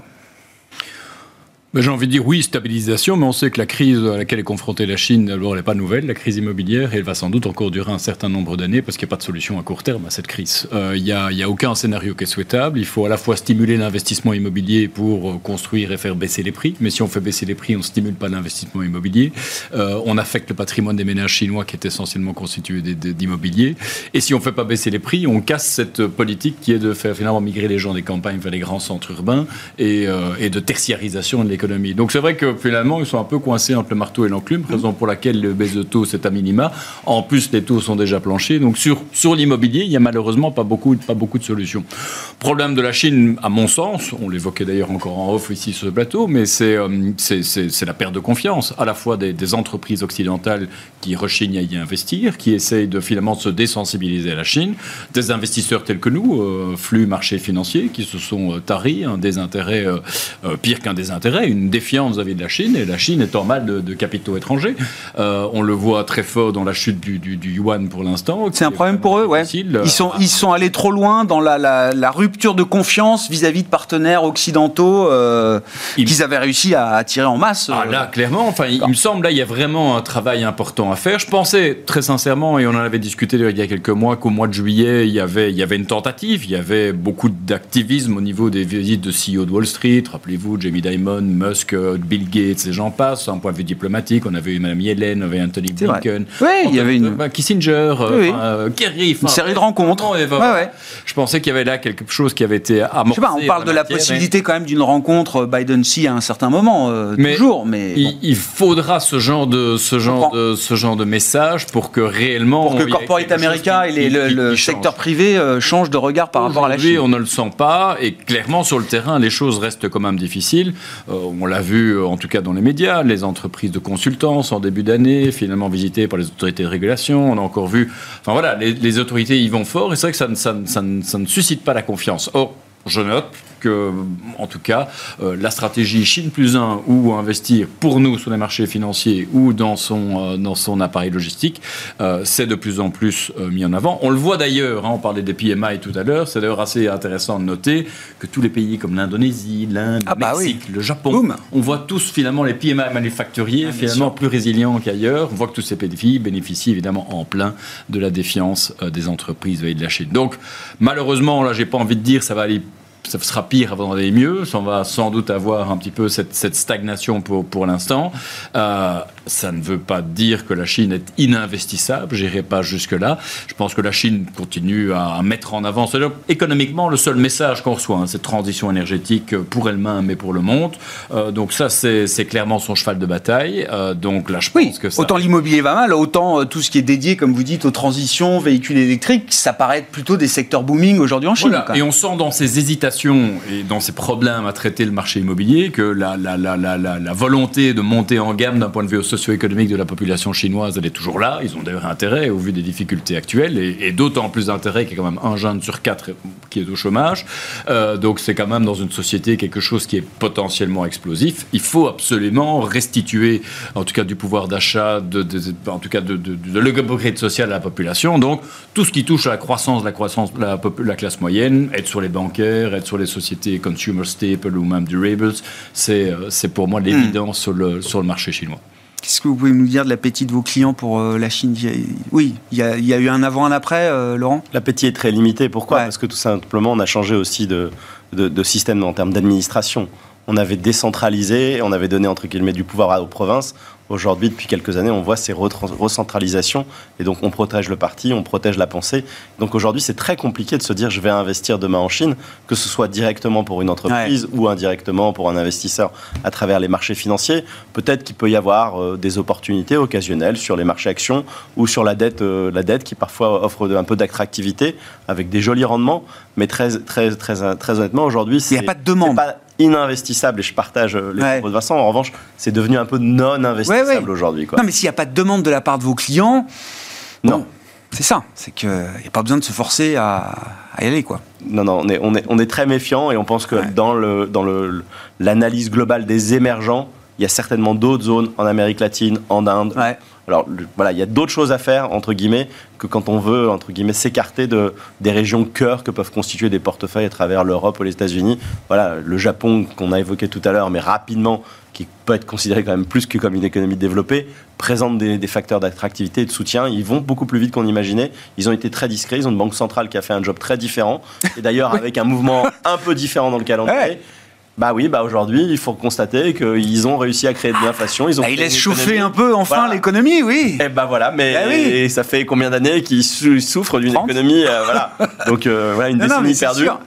Ben, J'ai envie de dire oui, stabilisation, mais on sait que la crise à laquelle est confrontée la Chine, d'abord, elle n'est pas nouvelle, la crise immobilière, et elle va sans doute encore durer un certain nombre d'années parce qu'il n'y a pas de solution à court terme à cette crise. Euh, il n'y a, a, aucun scénario qui est souhaitable. Il faut à la fois stimuler l'investissement immobilier pour euh, construire et faire baisser les prix, mais si on fait baisser les prix, on ne stimule pas l'investissement immobilier. Euh, on affecte le patrimoine des ménages chinois qui est essentiellement constitué d'immobilier. Et si on ne fait pas baisser les prix, on casse cette politique qui est de faire finalement migrer les gens des campagnes vers les grands centres urbains et, et de tertiarisation de l'économie donc c'est vrai que finalement, ils sont un peu coincés entre le marteau et l'enclume, raison pour laquelle le baisse de taux, c'est à minima. En plus, les taux sont déjà planchés. Donc sur, sur l'immobilier, il n'y a malheureusement pas beaucoup, pas beaucoup de solutions. Problème de la Chine, à mon sens, on l'évoquait d'ailleurs encore en off ici sur ce plateau, mais c'est euh, c'est la perte de confiance, à la fois des, des, entreprises occidentales qui rechignent à y investir, qui essayent de finalement se désensibiliser à la Chine, des investisseurs tels que nous, euh, flux marchés financiers, qui se sont euh, taris, un désintérêt euh, pire qu'un désintérêt, une défiance vis-à-vis de la Chine, et la Chine est en mal de, capitaux étrangers. Euh, on le voit très fort dans la chute du, yuan pour l'instant. C'est un problème pour eux, ouais. Ils sont, ils sont allés trop loin dans la, la, rupture de confiance vis-à-vis de partenaires occidentaux euh, qu'ils avaient réussi à attirer en masse. Ah là, clairement, enfin, il, me semble, là, il y a vraiment un travail important à faire. Je pensais, très sincèrement, et on en avait discuté il y a quelques mois, qu'au mois de juillet, il y, avait, il y avait une tentative, il y avait beaucoup d'activisme au niveau des visites de CEO de Wall Street, rappelez-vous, Jamie Dimon, Musk, Bill Gates et j'en passe, un point de vue diplomatique. On avait eu Mme Yellen, on avait Anthony Blinken. Oui, il y avait une. Bah, Kissinger, oui, euh, Kerry. Une série de rencontres. Je pensais qu'il y avait là quelque chose qui avait été amorcé. on parle de la possibilité quand même d'une rencontre Biden-Xi à un certain moment, euh, toujours. Mais il, faudra ce genre de ce genre de ce genre de message pour que réellement pour que Corporate America et le, secteur privé euh, changent de regard par rapport à la Chine. on ne le sent pas et clairement sur le terrain les choses restent quand même difficiles on l'a vu en tout cas dans les médias, les entreprises de consultance en début d'année, finalement visitées par les autorités de régulation. On a encore vu, enfin voilà, les, autorités y vont fort et c'est vrai que ça, ça ne suscite pas la confiance. Or, je note que, en tout cas, euh, la stratégie Chine plus 1 ou investir pour nous sur les marchés financiers ou dans son, euh, dans son appareil logistique, euh, c'est de plus en plus mis en avant. On le voit d'ailleurs, hein, on parlait des PMI tout à l'heure, c'est d'ailleurs assez intéressant de noter que tous les pays comme l'Indonésie, l'Inde, ah le bah Mexique, le Japon, on voit tous finalement les PMI manufacturiers ah, finalement plus résilients qu'ailleurs. On voit que tous ces pays bénéficient évidemment en plein de la défiance des entreprises et de la Chine. Donc malheureusement, là j'ai pas envie de dire ça va aller ça sera pire avant d'aller mieux. On va sans doute avoir un petit peu cette, stagnation pour, pour l'instant. Euh, ça ne veut pas dire que la Chine est ininvestissable. J'irai pas jusque-là. Je pense que la Chine continue à mettre en avant. Économiquement, le seul message qu'on reçoit, hein, cette transition énergétique pour elle-même et pour le monde. Euh, donc ça, c'est clairement son cheval de bataille. Euh, donc là, je pense que ça... Autant l'immobilier va mal, autant tout ce qui est dédié, comme vous dites, aux transitions, véhicules électriques, ça paraît être plutôt des secteurs booming aujourd'hui en Chine. Et on sent dans ces hésitations et dans ces problèmes à traiter le marché immobilier que la, la, la, la volonté de monter en gamme d'un point de vue socio-économique de la population chinoise, elle est toujours là. Ils ont d'ailleurs intérêt au vu des difficultés actuelles et, d'autant plus d'intérêt qu'il y a quand même un jeune sur quatre qui est au chômage. Euh, donc c'est quand même dans une société quelque chose qui est potentiellement explosif. Il faut absolument restituer, en tout cas du pouvoir d'achat, en tout cas de, de, de social à la population. Donc tout ce qui touche à la croissance, la croissance, la, la classe moyenne, être sur les bancaires, être sur les sociétés consumer staple ou même durables, c'est euh, pour moi l'évidence sur le marché chinois. Qu'est-ce que vous pouvez nous dire de l'appétit de vos clients pour euh, la Chine Oui, il y, a, y, a eu un avant, un après, euh, Laurent? L'appétit est très limité. Pourquoi? Parce que tout simplement, on a changé aussi de, de, de système en termes d'administration. On avait décentralisé, on avait donné entre guillemets du pouvoir aux provinces. Aujourd'hui, depuis quelques années, on voit ces recentralisations et donc on protège le parti, on protège la pensée. Donc aujourd'hui, c'est très compliqué de se dire je vais investir demain en Chine, que ce soit directement pour une entreprise ou indirectement pour un investisseur à travers les marchés financiers. Peut-être qu'il peut y avoir euh, des opportunités occasionnelles sur les marchés actions ou sur la dette, euh, la dette qui parfois offre un peu d'attractivité avec des jolis rendements, mais très, très, très, très honnêtement, aujourd'hui, il n'y a pas de demande ininvestissable et je partage euh, les propos de Vincent. En revanche, c'est devenu un peu non investissable aujourd'hui. Non, mais s'il n'y a pas de demande de la part de vos clients, non. c'est ça. C'est qu'il n'y a pas besoin de se forcer à, y aller, quoi. Non, non, on est, on est, on est très méfiant et on pense que dans le dans le l'analyse globale des émergents, il y a certainement d'autres zones en Amérique latine, en Inde, Alors voilà, il y a d'autres choses à faire, entre guillemets, que quand on veut, entre guillemets, s'écarter de, des régions cœur que peuvent constituer des portefeuilles à travers l'Europe ou les États-Unis. Voilà, le Japon qu'on a évoqué tout à l'heure, mais rapidement, qui peut être considéré quand même plus que comme une économie développée, présente des, des facteurs d'attractivité et de soutien. Ils vont beaucoup plus vite qu'on imaginait. Ils ont été très discrets. Ils ont une banque centrale qui a fait un job très différent. Et d'ailleurs, avec un mouvement un peu différent dans le calendrier. Ouais. Bah oui, bah aujourd'hui, il faut constater qu'ils ont réussi à créer de l'inflation. Ils ont Bah, il créé laisse une chauffer un peu enfin Voilà. l'économie, oui. Et bah voilà, mais Bah oui. et ça fait combien d'années qu'ils sou- souffrent d'une 30. économie euh, Voilà. Donc euh, voilà, une Non, décennie perdue. sûr.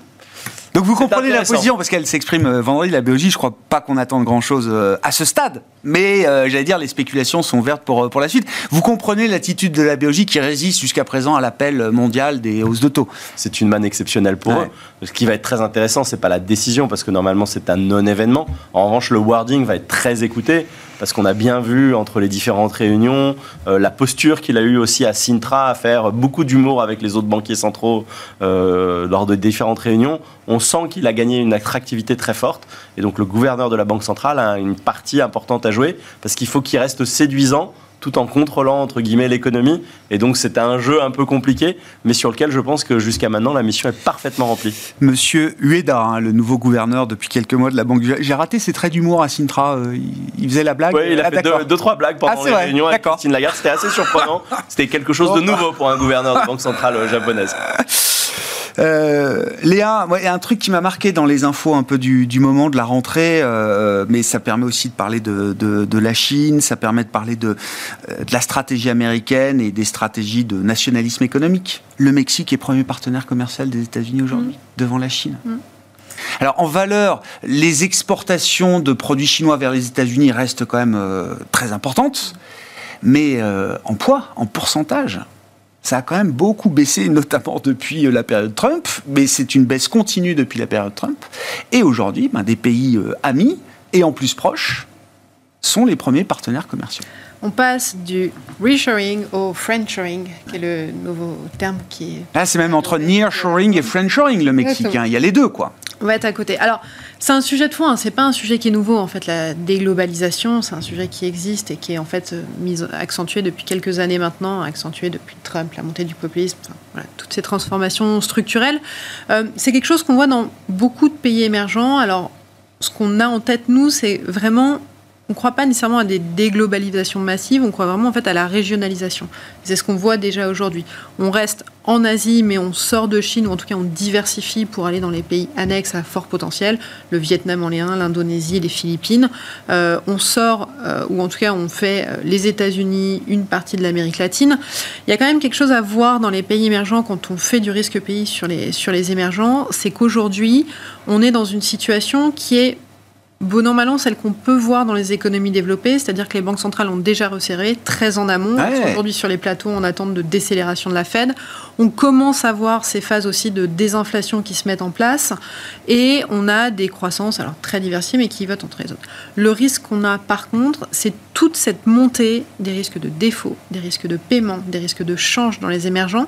Donc vous comprenez la position parce qu'elle s'exprime euh, vendredi la biologie. Je crois pas qu'on attende grand chose à ce stade, mais euh, j'allais dire les spéculations sont ouvertes pour euh, pour la suite. Vous comprenez l'attitude de la biologie qui résiste jusqu'à présent à l'appel mondial des hausses de taux. C'est une manne exceptionnelle pour Ouais. eux. Ce qui va être très intéressant, c'est pas la décision parce que normalement c'est un non-événement. En revanche, le wording va être très écouté parce qu'on a bien vu entre les différentes réunions euh, la posture qu'il a eu aussi à Sintra à faire beaucoup d'humour avec les autres banquiers centraux euh, lors de différentes réunions. On sent qu'il a gagné une attractivité très forte et donc le gouverneur de la banque centrale a une partie importante à jouer parce qu'il faut qu'il reste séduisant tout en contrôlant entre guillemets l'économie et donc c'est un jeu un peu compliqué mais sur lequel je pense que jusqu'à maintenant la mission est parfaitement remplie. Monsieur Ueda, hein, le nouveau gouverneur depuis quelques mois de la banque. du- J'ai raté ses traits d'humour à Sintra. euh, il, faisait la blague. Oui, il a Ah, fait deux, deux, trois blagues pendant Ah, les vrai, réunions avec d'accord. Christine Lagarde. C'était assez surprenant. C'était quelque chose de nouveau pour un gouverneur de banque centrale euh, japonaise. Euh, Léa, ouais, il y a un truc qui m'a marqué dans les infos un peu du, du moment de la rentrée, euh, mais ça permet aussi de parler de, de- de la Chine, ça permet de parler de, euh, de la stratégie américaine et des stratégies de nationalisme économique. Le Mexique est premier partenaire commercial des États-Unis aujourd'hui, devant la Chine. Alors en valeur, les exportations de produits chinois vers les États-Unis restent quand même euh, très importantes, mais euh, en poids, en pourcentage, ça a quand même beaucoup baissé, notamment depuis euh, la période Trump, mais c'est une baisse continue depuis la période Trump. Et aujourd'hui, ben, des pays euh, amis et en plus proches sont les premiers partenaires commerciaux. On passe du reshoring au friendshoring, qui est le nouveau terme qui est Là, c'est même entre nearshoring et friendshoring, le Mexique. Hein. Il y a les deux, quoi. On va être à côté. Alors, c'est un sujet de fond, hein. c'est pas un sujet qui est nouveau en fait. La déglobalisation, c'est un sujet qui existe et qui est en fait mis, accentué depuis quelques années maintenant, accentué depuis Trump, la montée du populisme, enfin, voilà, toutes ces transformations structurelles. Euh, c'est quelque chose qu'on voit dans beaucoup de pays émergents. Alors, ce qu'on a en tête nous, c'est vraiment on ne croit pas nécessairement à des déglobalisations massives, on croit vraiment en fait à la régionalisation. C'est ce qu'on voit déjà aujourd'hui. On reste en Asie, mais on sort de Chine, ou en tout cas on diversifie pour aller dans les pays annexes à fort potentiel, le Vietnam en est un, l'Indonésie, les Philippines. Euh, on sort, euh, ou en tout cas on fait euh, les États-Unis, une partie de l'Amérique latine. Il y a quand même quelque chose à voir dans les pays émergents quand on fait du risque pays sur les, sur les émergents, c'est qu'aujourd'hui on est dans une situation qui est bon an, mal an, celle qu'on peut voir dans les économies développées, c'est-à-dire que les banques centrales ont déjà resserré très en amont. Ouais. Aujourd'hui sur les plateaux en attente de décélération de la Fed. On commence à voir ces phases aussi de désinflation qui se mettent en place et on a des croissances alors très diversifiées mais qui votent entre les autres. Le risque qu'on a par contre, c'est toute cette montée des risques de défaut, des risques de paiement, des risques de change dans les émergents.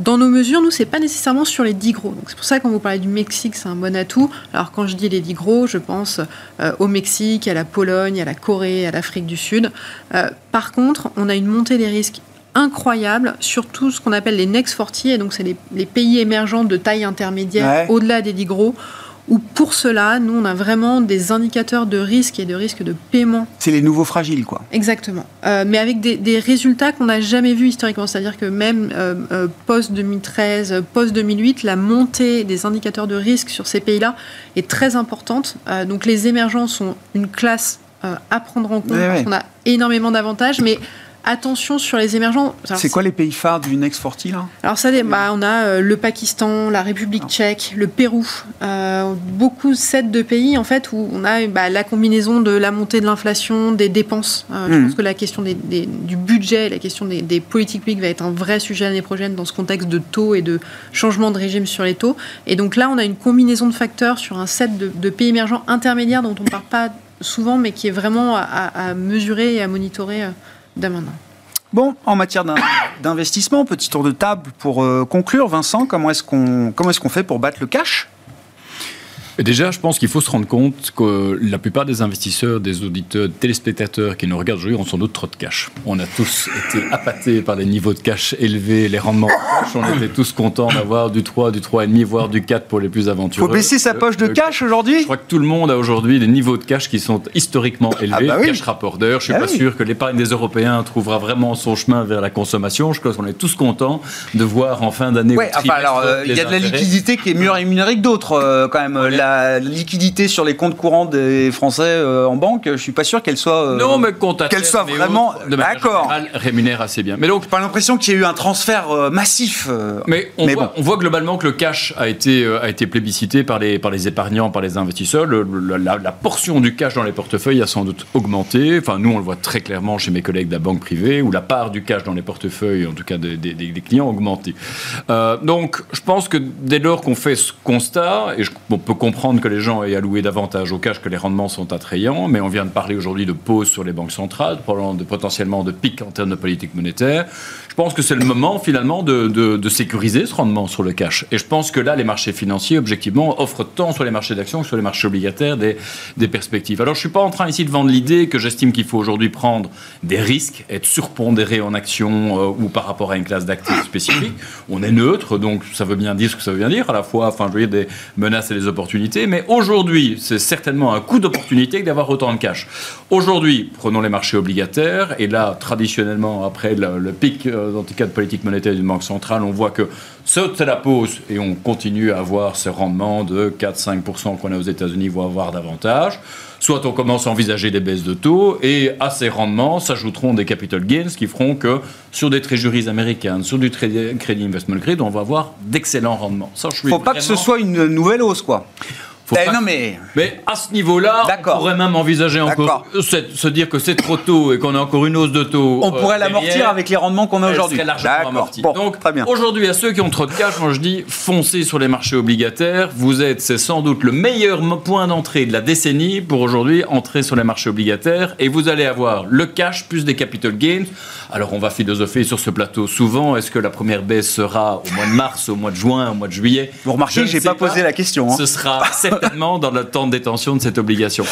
Dans nos mesures, nous, c'est pas nécessairement sur les 10 gros. Donc c'est pour ça que quand vous parlez du Mexique, c'est un bon atout. Alors quand je dis les 10 gros, je pense euh, au Mexique, à la Pologne, à la Corée, à l'Afrique du Sud. Euh, par contre, on a une montée des risques incroyable sur tout ce qu'on appelle les Next 40, et donc c'est les, les pays émergents de taille intermédiaire Ouais. au-delà des 10 gros, où pour cela, nous, on a vraiment des indicateurs de risque et de risque de paiement C'est les nouveaux fragiles, quoi. Exactement. Euh, mais avec des, des résultats qu'on n'a jamais vus historiquement. C'est-à-dire que même euh, euh, post-2013, post-2008, la montée des indicateurs de risque sur ces pays-là est très importante. Euh, donc les émergents sont une classe euh, à prendre en compte Ouais, parce qu'on a énormément d'avantages. Mais attention sur les émergents. C'est quoi les pays phares du Next 40, là? Alors ça, bah, on a euh, le Pakistan, la République tchèque, le Pérou, euh, beaucoup sept de pays en fait où on a bah, la combinaison de la montée de l'inflation, des dépenses. Euh, Je Mhm. pense que la question des, des- du budget, la question des, des politiques publiques va être un vrai sujet l'année prochaine dans ce contexte de taux et de changement de régime sur les taux. Et donc là, on a une combinaison de facteurs sur un set de, de pays émergents intermédiaires dont on ne parle pas souvent, mais qui est vraiment à, à- à mesurer et à monitorer Bon, en matière d'in- d'investissement, petit tour de table pour euh, conclure. Vincent, comment est-ce qu'on comment est-ce qu'on fait pour battre le cash? Déjà, je pense qu'il faut se rendre compte que la plupart des investisseurs, des auditeurs, des téléspectateurs qui nous regardent aujourd'hui ont sans doute trop de cash. On a tous été appâtés par les niveaux de cash élevés, les rendements de cash. On était tous contents d'avoir du 3, du 3,5, voire du 4 pour les plus aventureux. Faut baisser sa poche de cash aujourd'hui Je crois que tout le monde a aujourd'hui des niveaux de cash qui sont historiquement élevés. bah oui. Cash rapport d'heure. Je suis Ah pas oui. sûr que l'épargne des Européens trouvera vraiment son chemin vers la consommation. Je crois qu'on est tous contents de voir en fin d'année. Ouais, ou enfin alors euh, il y a de la liquidité qui est mieux rémunérée que d'autres euh, quand même. La liquidité sur les comptes courants des Français euh, en banque, je suis pas sûr qu'elle soit. euh, Non, mais compte à qu'elle soit vraiment- D'accord. rémunère assez bien. Mais donc, J'ai pas l'impression qu'il y a eu un transfert euh, massif. mais on, Mais voit, bon. on voit globalement que le cash a été, a été plébiscité par les, par les épargnants, par les investisseurs. Le- la, la portion du cash dans les portefeuilles a sans doute augmenté. Enfin, nous, on le voit très clairement chez mes collègues de la banque privée, où la part du cash dans les portefeuilles, en tout cas des, des- clients, a augmenté. Donc, je pense que dès lors qu'on fait ce constat, et je- on peut comprendre que les gens aient alloué davantage au cash, que les rendements sont attrayants, mais on vient de parler aujourd'hui de pause sur les banques centrales, de, potentiellement de pic en termes de politique monétaire. Je pense que c'est le moment finalement de, sécuriser ce rendement sur le cash. Et je pense que là, les marchés financiers, objectivement, offrent tant sur les marchés d'actions que sur les marchés obligataires des, perspectives. Alors, je ne suis pas en train ici de vendre l'idée que j'estime qu'il faut aujourd'hui prendre des risques, être surpondéré en action euh, ou par rapport à une classe d'actifs spécifique. On est neutre, donc ça veut bien dire ce que ça veut bien dire, à la fois, enfin, je veux dire, des menaces et des opportunités. Mais aujourd'hui, c'est certainement un coup d'opportunité d'avoir autant de cash. Aujourd'hui, prenons les marchés obligataires, et là, traditionnellement, après le, le pic, euh, en tout cas de politique monétaire d'une banque centrale, on voit que saute la pause et on continue à avoir ce rendement de 4-5% qu'on a aux États-Unis, voire avoir davantage. Soit on commence à envisager des baisses de taux, et à ces rendements s'ajouteront des capital gains qui feront que sur des trésoreries américaines, sur du crédit investment grade, on va avoir d'excellents rendements. Ça, je suis Faut pas que ce soit une nouvelle hausse quoi. Faut Eh, pas non mais mais à ce niveau-là, on pourrait même envisager encore D'accord. se, dire que c'est trop tôt et qu'on a encore une hausse de taux. on euh, pourrait l'amortir avec les rendements qu'on a aujourd'hui. largement. Bon, Donc, aujourd'hui, à ceux qui ont trop de cash, moi je dis foncez sur les marchés obligataires. Vous êtes, c'est sans doute le meilleur point d'entrée de la décennie pour aujourd'hui entrer sur les marchés obligataires et vous allez avoir le cash plus des capital gains. Alors, on va philosopher sur ce plateau souvent. Est-ce que la première baisse sera au mois de mars, au mois de juin, au mois de juillet? Vous remarquez j'ai sais pas posé la question. hein. ce sera certainement dans le temps de détention de cette obligation.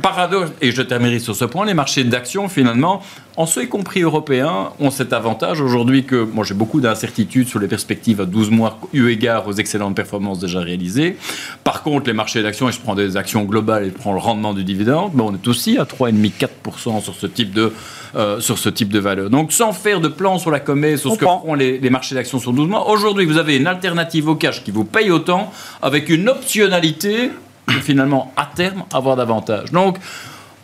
Paradoxe, et je terminerai sur ce point, les marchés d'actions, finalement, en ce y compris européens, ont cet avantage aujourd'hui que, moi j'ai beaucoup d'incertitudes sur les perspectives à 12 mois, eu égard aux excellentes performances déjà réalisées. Par contre, les marchés d'actions, et je prends des actions globales et je prends le rendement du dividende, ben, on est aussi à 3,5-4% sur ce type de euh, sur ce type de valeur. Donc, sans faire de plan sur la comète, sur ce que font les, les marchés d'actions sur 12 mois, aujourd'hui, vous avez une alternative au cash qui vous paye autant, avec une optionnalité de finalement, à terme, avoir davantage. Donc,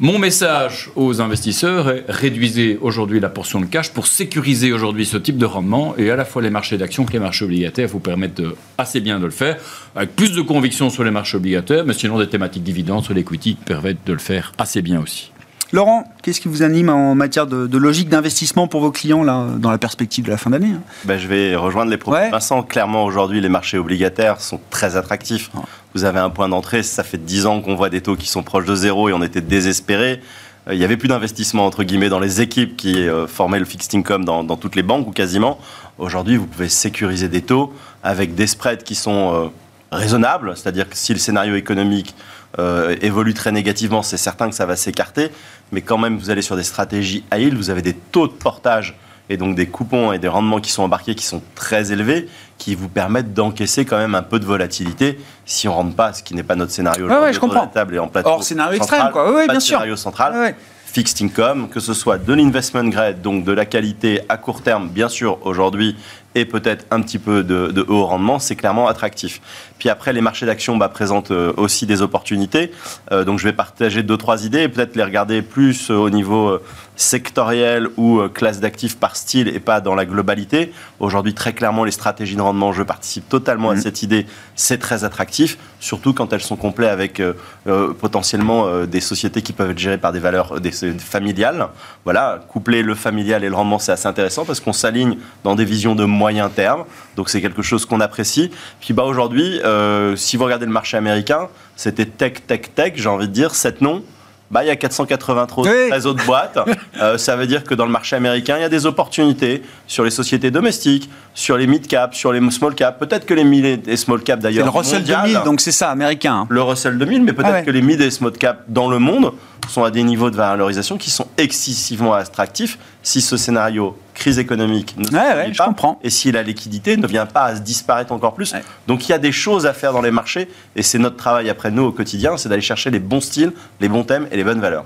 mon message aux investisseurs est réduisez aujourd'hui la portion de cash pour sécuriser aujourd'hui ce type de rendement et à la fois les marchés d'actions que les marchés obligataires vous permettent assez bien de le faire avec plus de conviction sur les marchés obligataires mais sinon des thématiques dividendes sur l'equity qui permettent de le faire assez bien aussi. Laurent, qu'est-ce qui vous anime en matière de, de logique d'investissement pour vos clients là, dans la perspective de la fin d'année hein? Ben, je vais rejoindre les propos Ouais. de Vincent. Clairement, aujourd'hui, les marchés obligataires sont très attractifs. Vous avez un point d'entrée, ça fait 10 ans qu'on voit des taux qui sont proches de zéro et on était désespérés. Euh, Il n'y avait plus d'investissement, entre guillemets, dans les équipes qui euh, formaient le fixed income dans, dans toutes les banques ou quasiment. Aujourd'hui, vous pouvez sécuriser des taux avec des spreads qui sont raisonnables, c'est-à-dire que si le scénario économique euh, évolue très négativement, c'est certain que ça va s'écarter, mais quand même, vous allez sur des stratégies à yield, vous avez des taux de portage et donc des coupons et des rendements qui sont embarqués qui sont très élevés, qui vous permettent d'encaisser quand même un peu de volatilité si on rentre pas, ce qui n'est pas notre scénario Ouais, ouais, je comprends. table et en plateau Hors scénario central, extrême, quoi. Ouais, pas bien de sûr. scénario central fixed income, que ce soit de l'investment grade, donc de la qualité à court terme, bien sûr, aujourd'hui, et peut-être un petit peu de, de haut rendement, c'est clairement attractif. Puis après, les marchés d'actions bah, présentent euh, aussi des opportunités. Euh, donc je vais partager deux, trois idées et peut-être les regarder plus euh, au niveau sectoriel ou classe d'actifs par style et pas dans la globalité. Aujourd'hui, très clairement, les stratégies de rendement, je participe totalement à Mhm. cette idée. C'est très attractif, surtout quand elles sont complètes avec euh, euh, potentiellement des sociétés qui peuvent être gérées par des valeurs des, familiales. Voilà, coupler le familial et le rendement, c'est assez intéressant parce qu'on s'aligne dans des visions de moyen terme. Donc c'est quelque chose qu'on apprécie. Puis bah, aujourd'hui, euh, si vous regardez le marché américain, c'était tech, tech, tech, j'ai envie de dire, sept noms. bah, il y a 493 autres boîtes. Euh, ça veut dire que dans le marché américain, il y a des opportunités sur les sociétés domestiques, sur les mid-cap, sur les small-cap. Peut-être que les mid et small-cap d'ailleurs. C'est le Russell 2000, donc c'est ça, américain. Hein. Le Russell 2000, mais peut-être ah que les mid et small-cap dans le monde sont à des niveaux de valorisation qui sont excessivement attractifs si ce scénario crise économique ne ouais, je comprends. et si la liquidité ne vient pas à se disparaître encore plus. Donc il y a des choses à faire dans les marchés et c'est notre travail après nous au quotidien, c'est d'aller chercher les bons styles, les bons thèmes et les bonnes valeurs.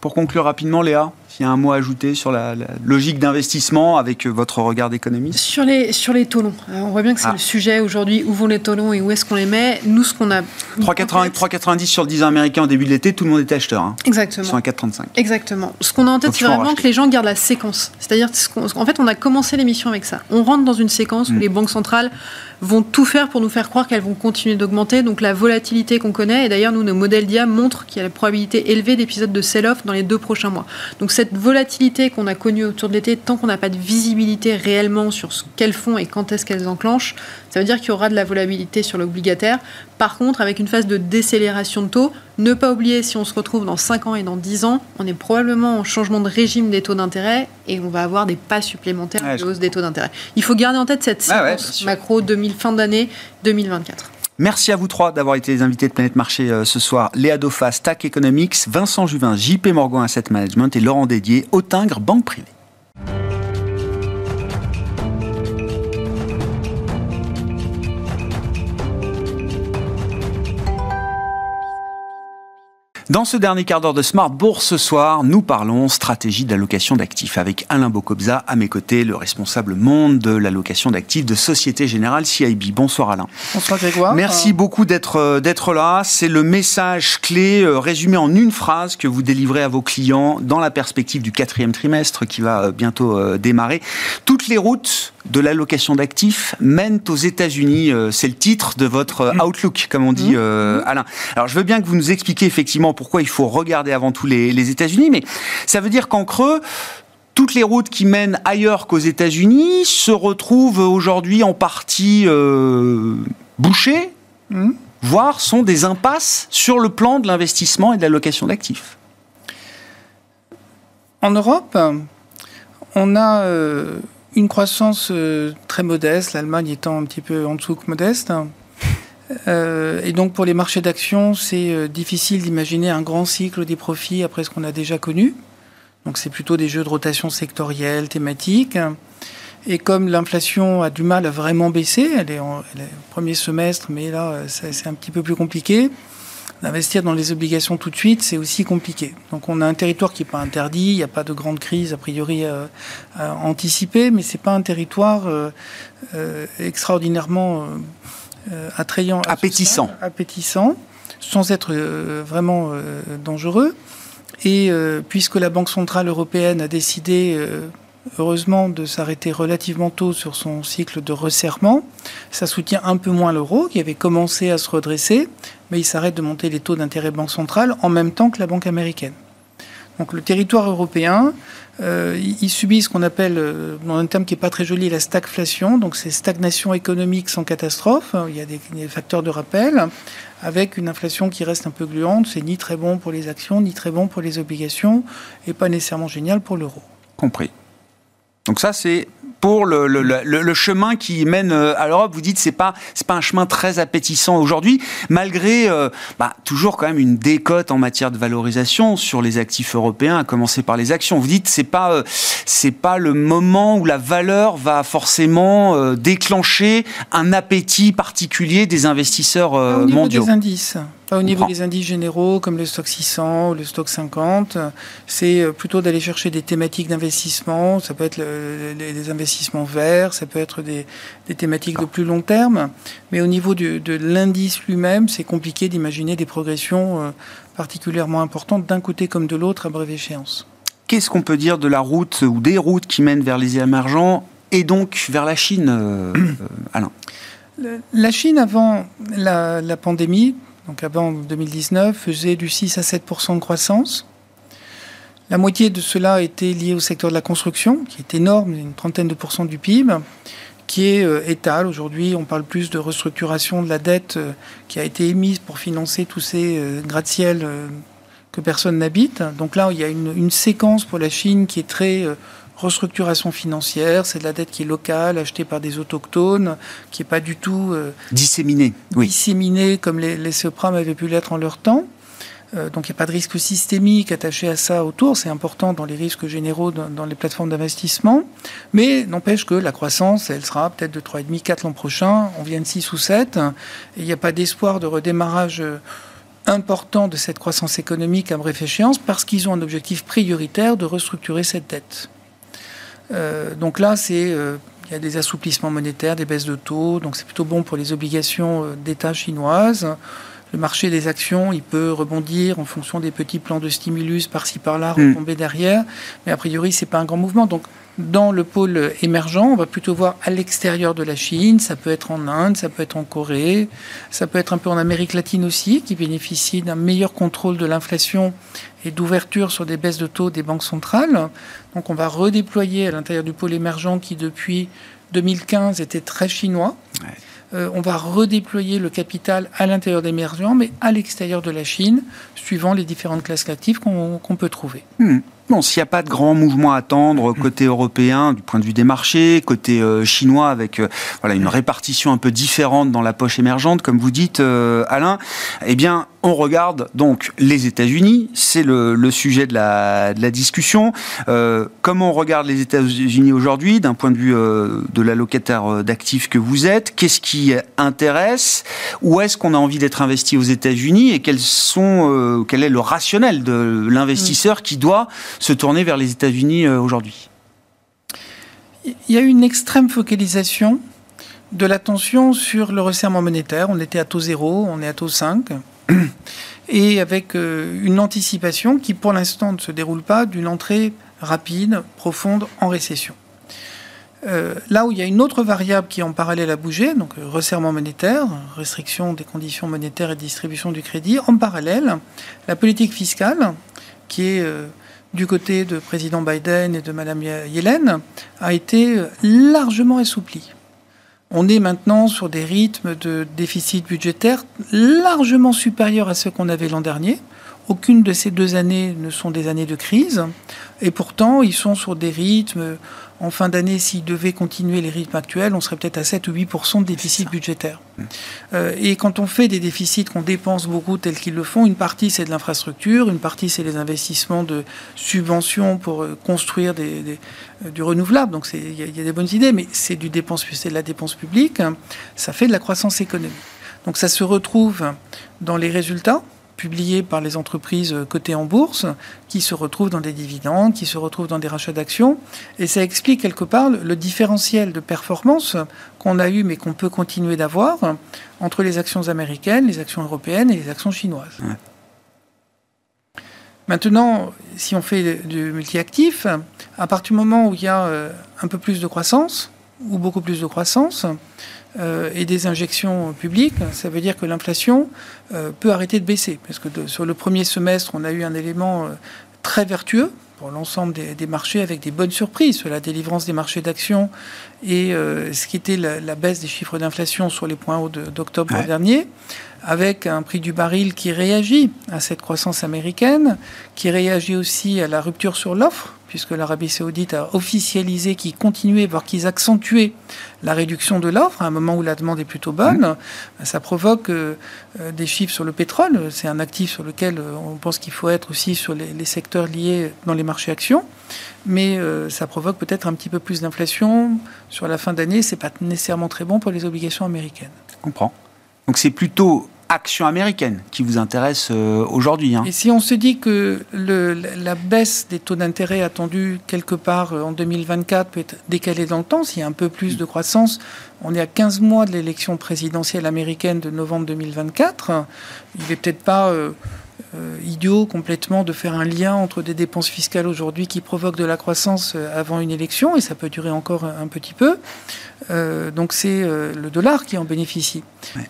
Pour conclure rapidement, Léa, s'il y a un mot à ajouter sur la, logique d'investissement avec euh, votre regard d'économiste? Sur les, sur les taux longs. Euh, on voit bien que c'est ah. le sujet aujourd'hui. Où vont les taux longs et où est-ce qu'on les met? Nous, ce qu'on a. 3,90 sur le 10 ans américain au début de l'été, tout le monde était acheteur. Hein. Exactement. Ils sont à 4,35. Exactement. Ce qu'on a en tête, c'est vraiment que les gens gardent la séquence. C'est-à-dire qu'en fait, on a commencé l'émission avec ça. On rentre dans une séquence où mm. les banques centrales vont tout faire pour nous faire croire qu'elles vont continuer d'augmenter. Donc la volatilité qu'on connaît, et d'ailleurs nous, nos modèles d'IA montrent qu'il y a la probabilité élevée d'épisodes de sell-off dans les deux prochains mois. Donc cette volatilité qu'on a connue autour de l'été, tant qu'on n'a pas de visibilité réellement sur ce qu'elles font et quand est-ce qu'elles enclenchent, ça veut dire qu'il y aura de la volatilité sur l'obligataire. Par contre, avec une phase de décélération de taux, ne pas oublier, si on se retrouve dans 5 ans et dans 10 ans, on est probablement en changement de régime des taux d'intérêt et on va avoir des pas supplémentaires de hausse des taux d'intérêt. Il faut garder en tête cette séquence macro 2000, fin d'année 2024. Merci à vous trois d'avoir été les invités de Planète Marché euh, ce soir. Léa Daupha, Stack Economics, Vincent Juvin, JP Morgan Asset Management et Laurent Dédier, Autingre, Banque Privée. Dans ce dernier quart d'heure de Smart Bourse ce soir, nous parlons stratégie d'allocation d'actifs avec Alain Bocobza à mes côtés, le responsable monde de l'allocation d'actifs de Société Générale CIB. Bonsoir Alain. Bonsoir Grégoire. Merci beaucoup d'être euh, d'être là. C'est le message clé euh, résumé en une phrase que vous délivrez à vos clients dans la perspective du quatrième trimestre qui va euh, bientôt démarrer. Toutes les routes de l'allocation d'actifs mènent aux États-Unis. C'est le titre de votre mm. outlook, comme on dit, mm. Alain. Alors je veux bien que vous nous expliquiez effectivement pourquoi il faut regarder avant tout les, États-Unis, mais ça veut dire qu'en creux, toutes les routes qui mènent ailleurs qu'aux États-Unis se retrouvent aujourd'hui en partie euh, bouchées, voire sont des impasses sur le plan de l'investissement et de la location d'actifs. En Europe, on a euh, une croissance euh, très modeste, l'Allemagne étant un petit peu en dessous que modeste. Euh, et donc pour les marchés d'actions, c'est euh, difficile d'imaginer un grand cycle des profits après ce qu'on a déjà connu. Donc c'est plutôt des jeux de rotation sectorielle, thématique. Et comme l'inflation a du mal à vraiment baisser, elle est, en, premier semestre, mais là c'est un petit peu plus compliqué. D'investir dans les obligations tout de suite, c'est aussi compliqué. Donc on a un territoire qui n'est pas interdit, il n'y a pas de grande crise a priori à, anticiper, mais c'est pas un territoire extraordinairement euh, attrayant, appétissant, appétissant, sans être euh, vraiment euh, dangereux. Et puisque la Banque centrale européenne a décidé heureusement de s'arrêter relativement tôt sur son cycle de resserrement. Ça soutient un peu moins l'euro, qui avait commencé à se redresser, mais il s'arrête de monter les taux d'intérêt Banque centrale en même temps que la Banque américaine. Donc le territoire européen, euh, il subit ce qu'on appelle, euh, dans un terme qui n'est pas très joli, la stagflation. Donc c'est stagnation économique sans catastrophe. Il y a des, facteurs de rappel, avec une inflation qui reste un peu gluante. C'est ni très bon pour les actions, ni très bon pour les obligations, et pas nécessairement génial pour l'euro. Compris. Donc ça, c'est pour le, le, le, chemin qui mène euh, à l'Europe. Vous dites c'est pas c'est pas un chemin très appétissant aujourd'hui, malgré euh, bah, toujours quand même une décote en matière de valorisation sur les actifs européens, à commencer par les actions. Vous dites c'est pas euh, c'est pas le moment où la valeur va forcément déclencher un appétit particulier des investisseurs au mondiaux. Des indices. Au niveau des indices généraux comme le stock 600 ou le stock 50. C'est euh, plutôt d'aller chercher des thématiques d'investissement. Ça peut être des investissements verts, ça peut être des, thématiques de plus long terme. Mais au niveau de l'indice lui-même, c'est compliqué d'imaginer des progressions euh, particulièrement importantes d'un côté comme de l'autre à brève échéance. Qu'est-ce qu'on peut dire de la route ou des routes qui mènent vers les émergents et donc vers la Chine, euh, Alain? La Chine, avant la pandémie, donc avant 2019, faisait du 6 à 7% de croissance. La moitié de cela était lié au secteur de la construction, qui est énorme, une trentaine de pourcents du PIB, qui est euh, étal. Aujourd'hui, on parle plus de restructuration de la dette euh, qui a été émise pour financer tous ces euh, gratte-ciel que personne n'habite. Donc là, il y a une, séquence pour la Chine qui est très restructuration financière, c'est de la dette qui est locale, achetée par des autochtones, qui n'est pas du tout disséminée, oui. disséminée comme les, les avaient pu l'être en leur temps. Euh, donc il n'y a pas de risque systémique attaché à ça autour, c'est important dans les risques généraux dans, les plateformes d'investissement, mais n'empêche que la croissance, elle sera peut-être de 3,5, 4 l'an prochain, on vient de 6 ou 7, et il n'y a pas d'espoir de redémarrage euh, important de cette croissance économique à bref échéance parce qu'ils ont un objectif prioritaire de restructurer cette dette. Euh, donc là, c'est il y a des assouplissements monétaires, des baisses de taux, donc c'est plutôt bon pour les obligations d'État chinoises. Le marché des actions, il peut rebondir en fonction des petits plans de stimulus par-ci par-là, hmm. retomber derrière. Mais a priori, c'est pas un grand mouvement. Donc, dans le pôle émergent, on va plutôt voir à l'extérieur de la Chine. Ça peut être en Inde, ça peut être en Corée, ça peut être un peu en Amérique latine aussi, qui bénéficie d'un meilleur contrôle de l'inflation et d'ouverture sur des baisses de taux des banques centrales. Donc, on va redéployer à l'intérieur du pôle émergent qui, depuis 2015, était très chinois. Euh, on va redéployer le capital à l'intérieur des d'émergents, mais à l'extérieur de la Chine, suivant les différentes classes actives qu'on peut trouver. Hmm. Bon, s'il n'y a pas de grands mouvements à attendre côté européen du point de vue des marchés, côté euh, chinois avec euh, voilà une répartition un peu différente dans la poche émergente, comme vous dites, Alain, eh bien, on regarde donc les États-Unis, c'est le, sujet de la, discussion. Euh, comment on regarde les États-Unis aujourd'hui d'un point de vue euh, de l'allocataire euh, d'actifs que vous êtes Qu'est-ce qui intéresse Où est-ce qu'on a envie d'être investi aux États-Unis Et quel est le rationnel de l'investisseur qui doit se tourner vers les États-Unis aujourd'hui? Il y a une extrême focalisation de l'attention sur le resserrement monétaire. On était à taux zéro, on est à taux 5 et avec euh, une anticipation qui pour l'instant ne se déroule pas d'une entrée rapide, profonde en récession. Euh, là où il y a une autre variable qui en parallèle a bougé, donc euh, resserrement monétaire, restriction des conditions monétaires et distribution du crédit, en parallèle, la politique fiscale, qui est du côté de président Biden et de Madame Yellen, a été largement assouplie. On est maintenant sur des rythmes de déficit budgétaire largement supérieurs à ceux qu'on avait l'an dernier. Aucune de ces deux années ne sont des années de crise. Et pourtant, ils sont sur des rythmes. En fin d'année, s'ils devaient continuer les rythmes actuels, on serait peut-être à 7 ou 8% de déficit budgétaire. Euh, et quand on fait des déficits qu'on dépense beaucoup tels qu'ils le font, une partie c'est de l'infrastructure, une partie c'est les investissements de subventions pour euh, construire des, euh, du renouvelable. Donc il y, y, a des bonnes idées, mais c'est du dépense, c'est de la dépense publique. Ça fait de la croissance économique. Donc ça se retrouve dans les résultats publiés par les entreprises cotées en bourse, qui se retrouvent dans des dividendes, qui se retrouvent dans des rachats d'actions. Et ça explique quelque part le différentiel de performance qu'on a eu, mais qu'on peut continuer d'avoir, entre les actions américaines, les actions européennes et les actions chinoises. Maintenant, si on fait du multi-actif, à partir du moment où il y a euh, un peu plus de croissance, ou beaucoup plus de croissance, euh, et des injections publiques, ça veut dire que l'inflation euh, peut arrêter de baisser. Parce que sur le premier semestre, on a eu un élément euh, très vertueux pour l'ensemble des, marchés avec des bonnes surprises sur la délivrance des marchés d'actions et ce qui était la, baisse des chiffres d'inflation sur les points hauts d'octobre dernier, avec un prix du baril qui réagit à cette croissance américaine, qui réagit aussi à la rupture sur l'offre puisque l'Arabie saoudite a officialisé qu'ils continuaient, voire qu'ils accentuaient la réduction de l'offre à un moment où la demande est plutôt bonne. Mmh. Ça provoque euh, euh, des chiffres sur le pétrole. C'est un actif sur lequel euh, on pense qu'il faut être aussi sur les, secteurs liés dans les marchés actions. Mais ça provoque peut-être un petit peu plus d'inflation sur la fin d'année. C'est pas nécessairement très bon pour les obligations américaines. Je comprends. Donc c'est plutôt action américaine qui vous intéresse euh, aujourd'hui. Hein. Et si on se dit que la baisse des taux d'intérêt attendue quelque part euh, en 2024 peut être décalée dans le temps, s'il y a un peu plus de croissance, on est à 15 mois de l'élection présidentielle américaine de novembre 2024. Il n'est peut-être pas euh, euh, idiot complètement de faire un lien entre des dépenses fiscales aujourd'hui qui provoquent de la croissance euh, avant une élection, et ça peut durer encore un petit peu. Euh, donc c'est le dollar qui en bénéficie.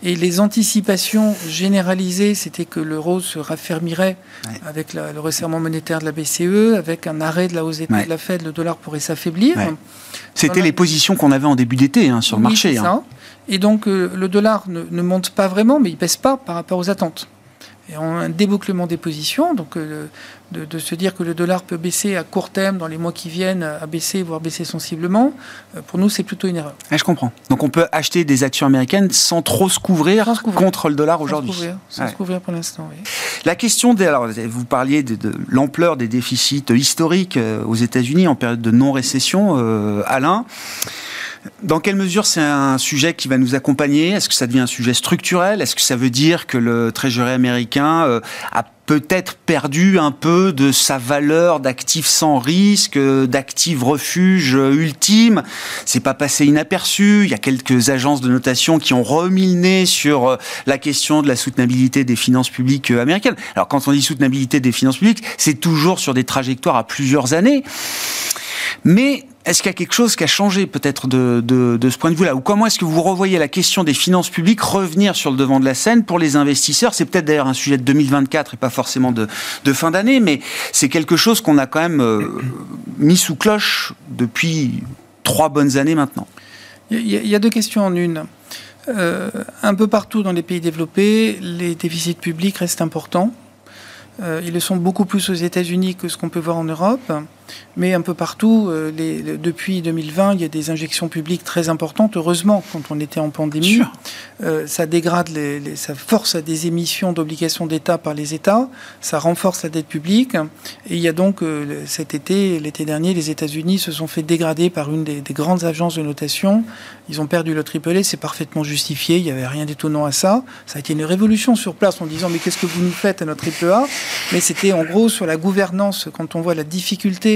Et les anticipations généralisées, c'était que l'euro se raffermirait avec le resserrement monétaire de la BCE, avec un arrêt de la hausse des de la Fed, le dollar pourrait s'affaiblir. C'était les positions qu'on avait en début d'été hein, sur le marché. Hein. Et donc le dollar ne, ne monte pas vraiment, mais il pèse pas par rapport aux attentes. Et en un débouclement des positions. Donc, euh, de, se dire que le dollar peut baisser à court terme dans les mois qui viennent, à baisser, voire baisser sensiblement, euh, pour nous, c'est plutôt une erreur. je comprends. Donc, on peut acheter des actions américaines sans trop se couvrir, contre le dollar aujourd'hui. Sans, se couvrir, pour l'instant, oui. La question des. Alors, vous parliez de, l'ampleur des déficits historiques euh, aux États-Unis en période de non-récession, Alain. Dans quelle mesure c'est un sujet qui va nous accompagner? Est-ce que ça devient un sujet structurel? Est-ce que ça veut dire que le Treasury américain euh, a peut-être perdu un peu de sa valeur d'actif sans risque, d'actif refuge ultime. C'est pas passé inaperçu. Il y a quelques agences de notation qui ont remis le nez sur euh, la question de la soutenabilité des finances publiques euh, américaines. Alors quand on dit soutenabilité des finances publiques, c'est toujours sur des trajectoires à plusieurs années. Mais est-ce qu'il y a quelque chose qui a changé peut-être de, ce point de vue-là? Ou comment est-ce que vous revoyez la question des finances publiques revenir sur le devant de la scène pour les investisseurs? C'est peut-être d'ailleurs un sujet de 2024 et pas forcément de, fin d'année, mais c'est quelque chose qu'on a quand même euh, mis sous cloche depuis trois bonnes années maintenant. Il y, a deux questions en une. Euh, un peu partout dans les pays développés, les déficits publics restent importants. Euh, ils le sont beaucoup plus aux États-Unis que ce qu'on peut voir en Europe. Mais un peu partout, euh, les, depuis 2020, il y a des injections publiques très importantes. Heureusement, quand on était en pandémie, euh, ça dégrade, les, ça force à des émissions d'obligations d'État par les États, ça renforce la dette publique. Et il y a donc euh, cet été, l'été dernier, les États-Unis se sont fait dégrader par une des, grandes agences de notation. Ils ont perdu le triple c'est parfaitement justifié, il n'y avait rien d'étonnant à ça. Ça a été une révolution sur place en disant mais qu'est-ce que vous nous faites à notre triple A? Mais c'était en gros sur la gouvernance, quand on voit la difficulté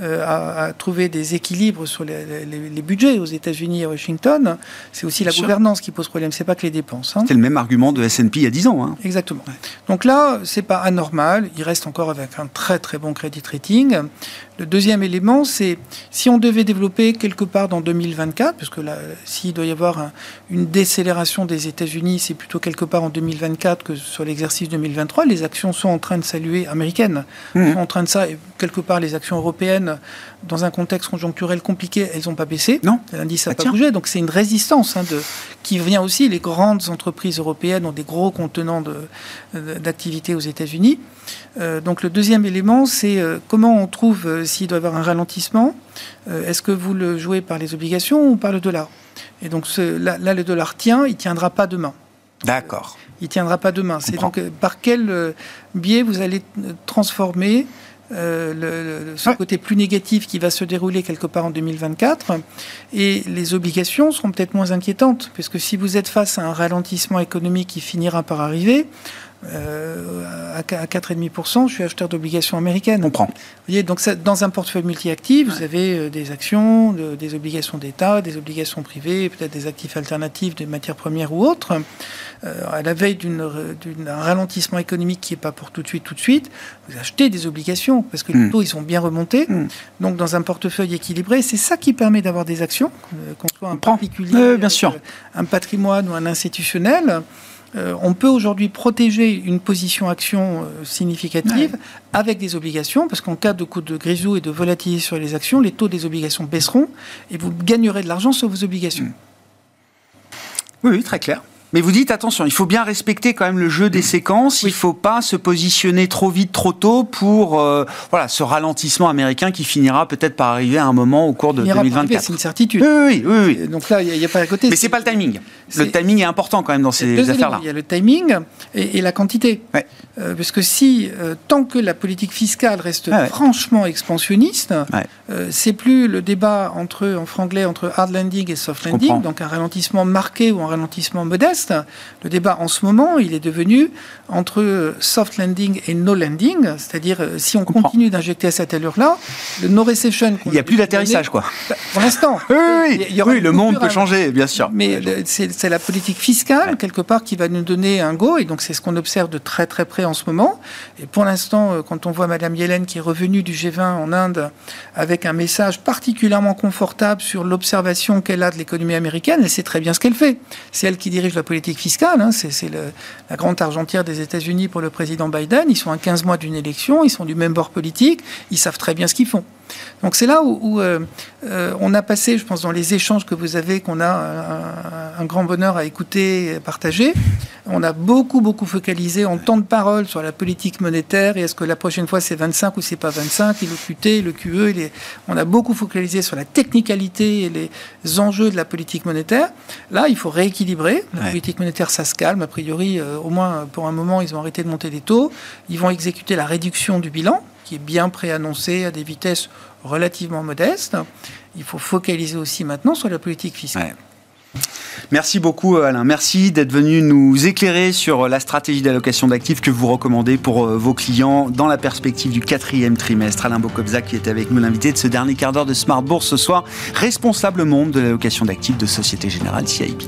euh, à, trouver des équilibres sur les, budgets aux États-Unis et à Washington, c'est aussi la gouvernance qui pose problème, c'est pas que les dépenses. Hein. C'était le même argument de S&P il y a 10 ans. Hein. Exactement. Donc là, c'est pas anormal. Il reste encore avec un très très bon credit rating. Le deuxième élément, c'est si on devait développer quelque part dans 2024, parce que là, s'il doit y avoir une décélération des États-Unis, c'est plutôt quelque part en 2024 que sur l'exercice 2023. Les actions sont en train de saluer américaines, mmh. sont en train de ça, et quelque part les actions européennes, dans un contexte conjoncturel compliqué, elles n'ont pas baissé. Non. L'indice n'a ah, pas bougé, donc c'est une résistance hein, de, qui vient aussi. Les grandes entreprises européennes ont des gros contenants d'activité aux États-Unis. Euh, donc le deuxième élément, c'est euh, comment on trouve euh, s'il doit y avoir un ralentissement. Est-ce que vous le jouez par les obligations ou par le dollar? Et donc là, le dollar tient, il tiendra pas demain. D'accord. Il tiendra pas demain. C'est donc par quel biais vous allez transformer le, ce côté plus négatif qui va se dérouler quelque part en 2024. Et les obligations seront peut-être moins inquiétantes, parce que si vous êtes face à un ralentissement économique qui finira par arriver, euh, à 4,5%, je suis acheteur d'obligations américaines. On prend. Vous voyez, donc dans un portefeuille multi-actif, vous avez euh, des actions, des obligations d'État, des obligations privées, peut-être des actifs alternatifs, des matières premières ou autres. Euh, à la veille d'un ralentissement économique qui n'est pas pour tout de suite, tout de suite, vous achetez des obligations parce que les hmm. taux ils sont bien remontés. Hmm. Donc dans un portefeuille équilibré, c'est ça qui permet d'avoir des actions, qu'on soit un particulier, bien sûr. un patrimoine ou un institutionnel. Euh, on peut aujourd'hui protéger une position action euh, significative avec des obligations, parce qu'en cas de coup de grisou et de volatilité sur les actions, les taux des obligations baisseront et vous gagnerez de l'argent sur vos obligations. oui, très clair. Mais vous dites attention, il faut bien respecter quand même le jeu des séquences. Il ne faut pas se positionner trop vite, trop tôt pour euh, voilà ce ralentissement américain qui finira peut-être par arriver à un moment au cours de 2024. C'est une certitude. Oui, oui, oui. Donc là, il n'y a, pas à côté. Mais c'est pas le timing. Le timing est important quand même dans ces affaires-là. Il y a le timing et, la quantité. Euh, parce que si euh, tant que la politique fiscale reste franchement expansionniste, c'est plus le débat entre en franglais entre hard landing et soft landing, donc un ralentissement marqué ou un ralentissement modeste le débat en ce moment, il est devenu entre soft landing et no landing, c'est-à-dire euh, si on continue d'injecter à cette allure-là, le no recession. Il n'y a plus d'atterrissage, quoi. Pour l'instant. oui, oui, le monde peut changer, bien sûr. Mais c'est la politique fiscale, quelque part, qui va nous donner un go, et donc c'est ce qu'on observe de très très près en ce moment. Et pour l'instant, euh, quand on voit Madame Yellen qui est revenue du G20 en Inde avec un message particulièrement confortable sur l'observation qu'elle a de l'économie américaine, elle sait très bien ce qu'elle fait. C'est elle qui dirige la politique fiscale. Hein, c'est la grande argentière des États-Unis pour le président Biden. Ils sont à 15 mois d'une élection, ils sont du même bord politique, ils savent très bien ce qu'ils font. Donc c'est là où, euh, euh, on a passé, je pense, dans les échanges que vous avez, qu'on a un, un, grand bonheur à écouter et partager. On a beaucoup, beaucoup focalisé en temps de parole sur la politique monétaire et est-ce que la prochaine fois c'est 25 ou c'est pas 25, et le QT, le QE. Les... On a beaucoup focalisé sur la technicalité et les enjeux de la politique monétaire. Là, il faut rééquilibrer. La politique monétaire, ça se calme. A priori, euh, au moins pour un moment, ils ont arrêté de monter les taux. Ils vont exécuter la réduction du bilan, qui est bien préannoncée à des vitesses relativement modestes. Il faut focaliser aussi maintenant sur la politique fiscale. Merci beaucoup Alain. Merci d'être venu nous éclairer sur la stratégie d'allocation d'actifs que vous recommandez pour euh, vos clients dans la perspective du quatrième trimestre. Alain Bokobza qui est avec nous, l'invité de ce dernier quart d'heure de Smart Bourse ce soir, responsable monde de l'allocation d'actifs de Société Générale CIP.